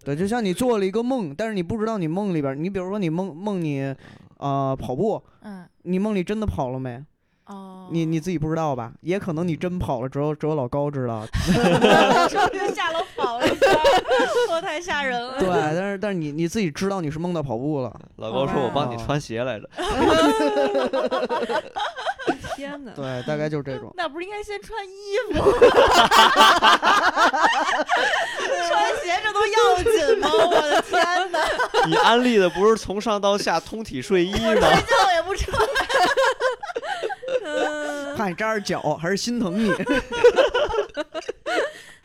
对，就像你做了一个梦，但是你不知道你梦里边儿，你比如说你梦梦你，呃，跑步，嗯，你梦里真的跑了没？哦，你你自己不知道吧？也可能你真跑了，只有只有老高知道。[laughs] 就下楼跑了一下，我太吓人了。[laughs] 对，但是但是你你自己知道你是梦到跑步了。老高说：“我帮你哦穿鞋来着。[laughs] 天哪！对，大概就是这种。那不是应该先穿衣服？穿鞋这都要紧吗？我的天哪！”你安利的不是从上到下通体睡衣吗？睡觉也不穿。嗯怕你扎着脚，还是心疼你。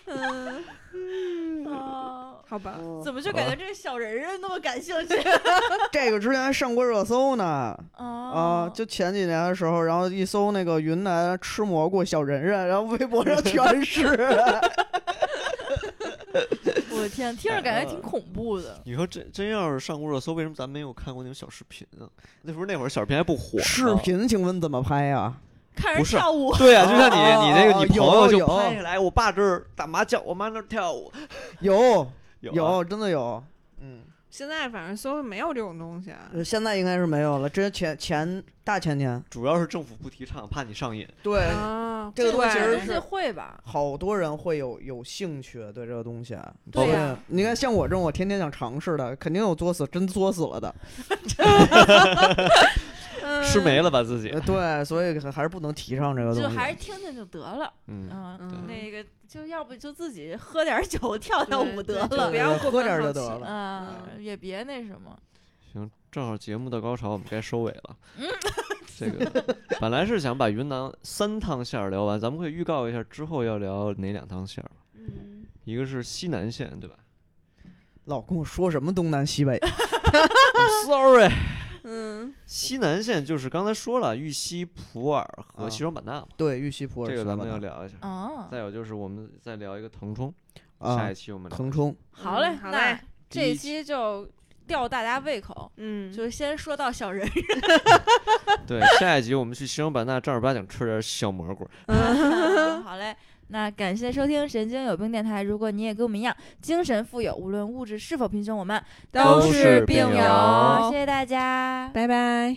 嗯，哦，好吧，怎么就感觉这个小人人那么感兴趣？[laughs] 这个之前还上过热搜呢。啊，哦，就前几年的时候，然后一搜那个云南吃蘑菇小人人，然后微博上全是。[laughs] 我的天，听着感觉挺恐怖的。你说真真要是上过热搜，为什么咱没有看过那种小视频啊？那时候那会儿小视频还不火。视频，请问怎么拍呀？看人跳舞，对呀、就像你你那个哦你朋友就拍下来，我爸这儿打麻将，我妈那儿跳舞，有有啊有，真的有。嗯，现在反正搜没有这种东西啊。呃现在应该是没有了。之前前前大前年，主要是政府不提倡，怕你上瘾。对，啊，这个东西其实是会吧？好多人会有有兴趣对这个东西。对呀你看像我这种我天天想尝试的，肯定有作死真作死了的。吃没了吧自己呃，对，所以还是不能提倡这个东西。就还是听听就得了。嗯，嗯，嗯那个就要不就自己喝点酒跳跳舞得了不。要过喝点就得了。嗯，也别那什么。行，正好节目的高潮，我们该收尾了。嗯这个本来是想把云南三趟线儿聊完，咱们可以预告一下之后要聊哪两趟线儿。嗯，一个是西南线，对吧老跟我说什么东南西北？[laughs] I'm？Sorry，嗯，西南线就是刚才说了，玉溪、普洱和啊西双版纳嘛，对，玉溪普洱这个咱们要聊一下。哦，再有就是我们再聊一个腾冲，啊下一，期我们聊腾冲。好嘞，嗯好嘞这一期就吊大家胃口，嗯，就先说到小人 [laughs] 对，下一集我们去西双版纳正儿八经吃点小蘑菇。[laughs] 儿。好嘞，那感谢收听神经有病电台。如果你也跟我们一样精神富有，无论物质是否贫穷，我们都是是病友。友谢谢大家，拜拜。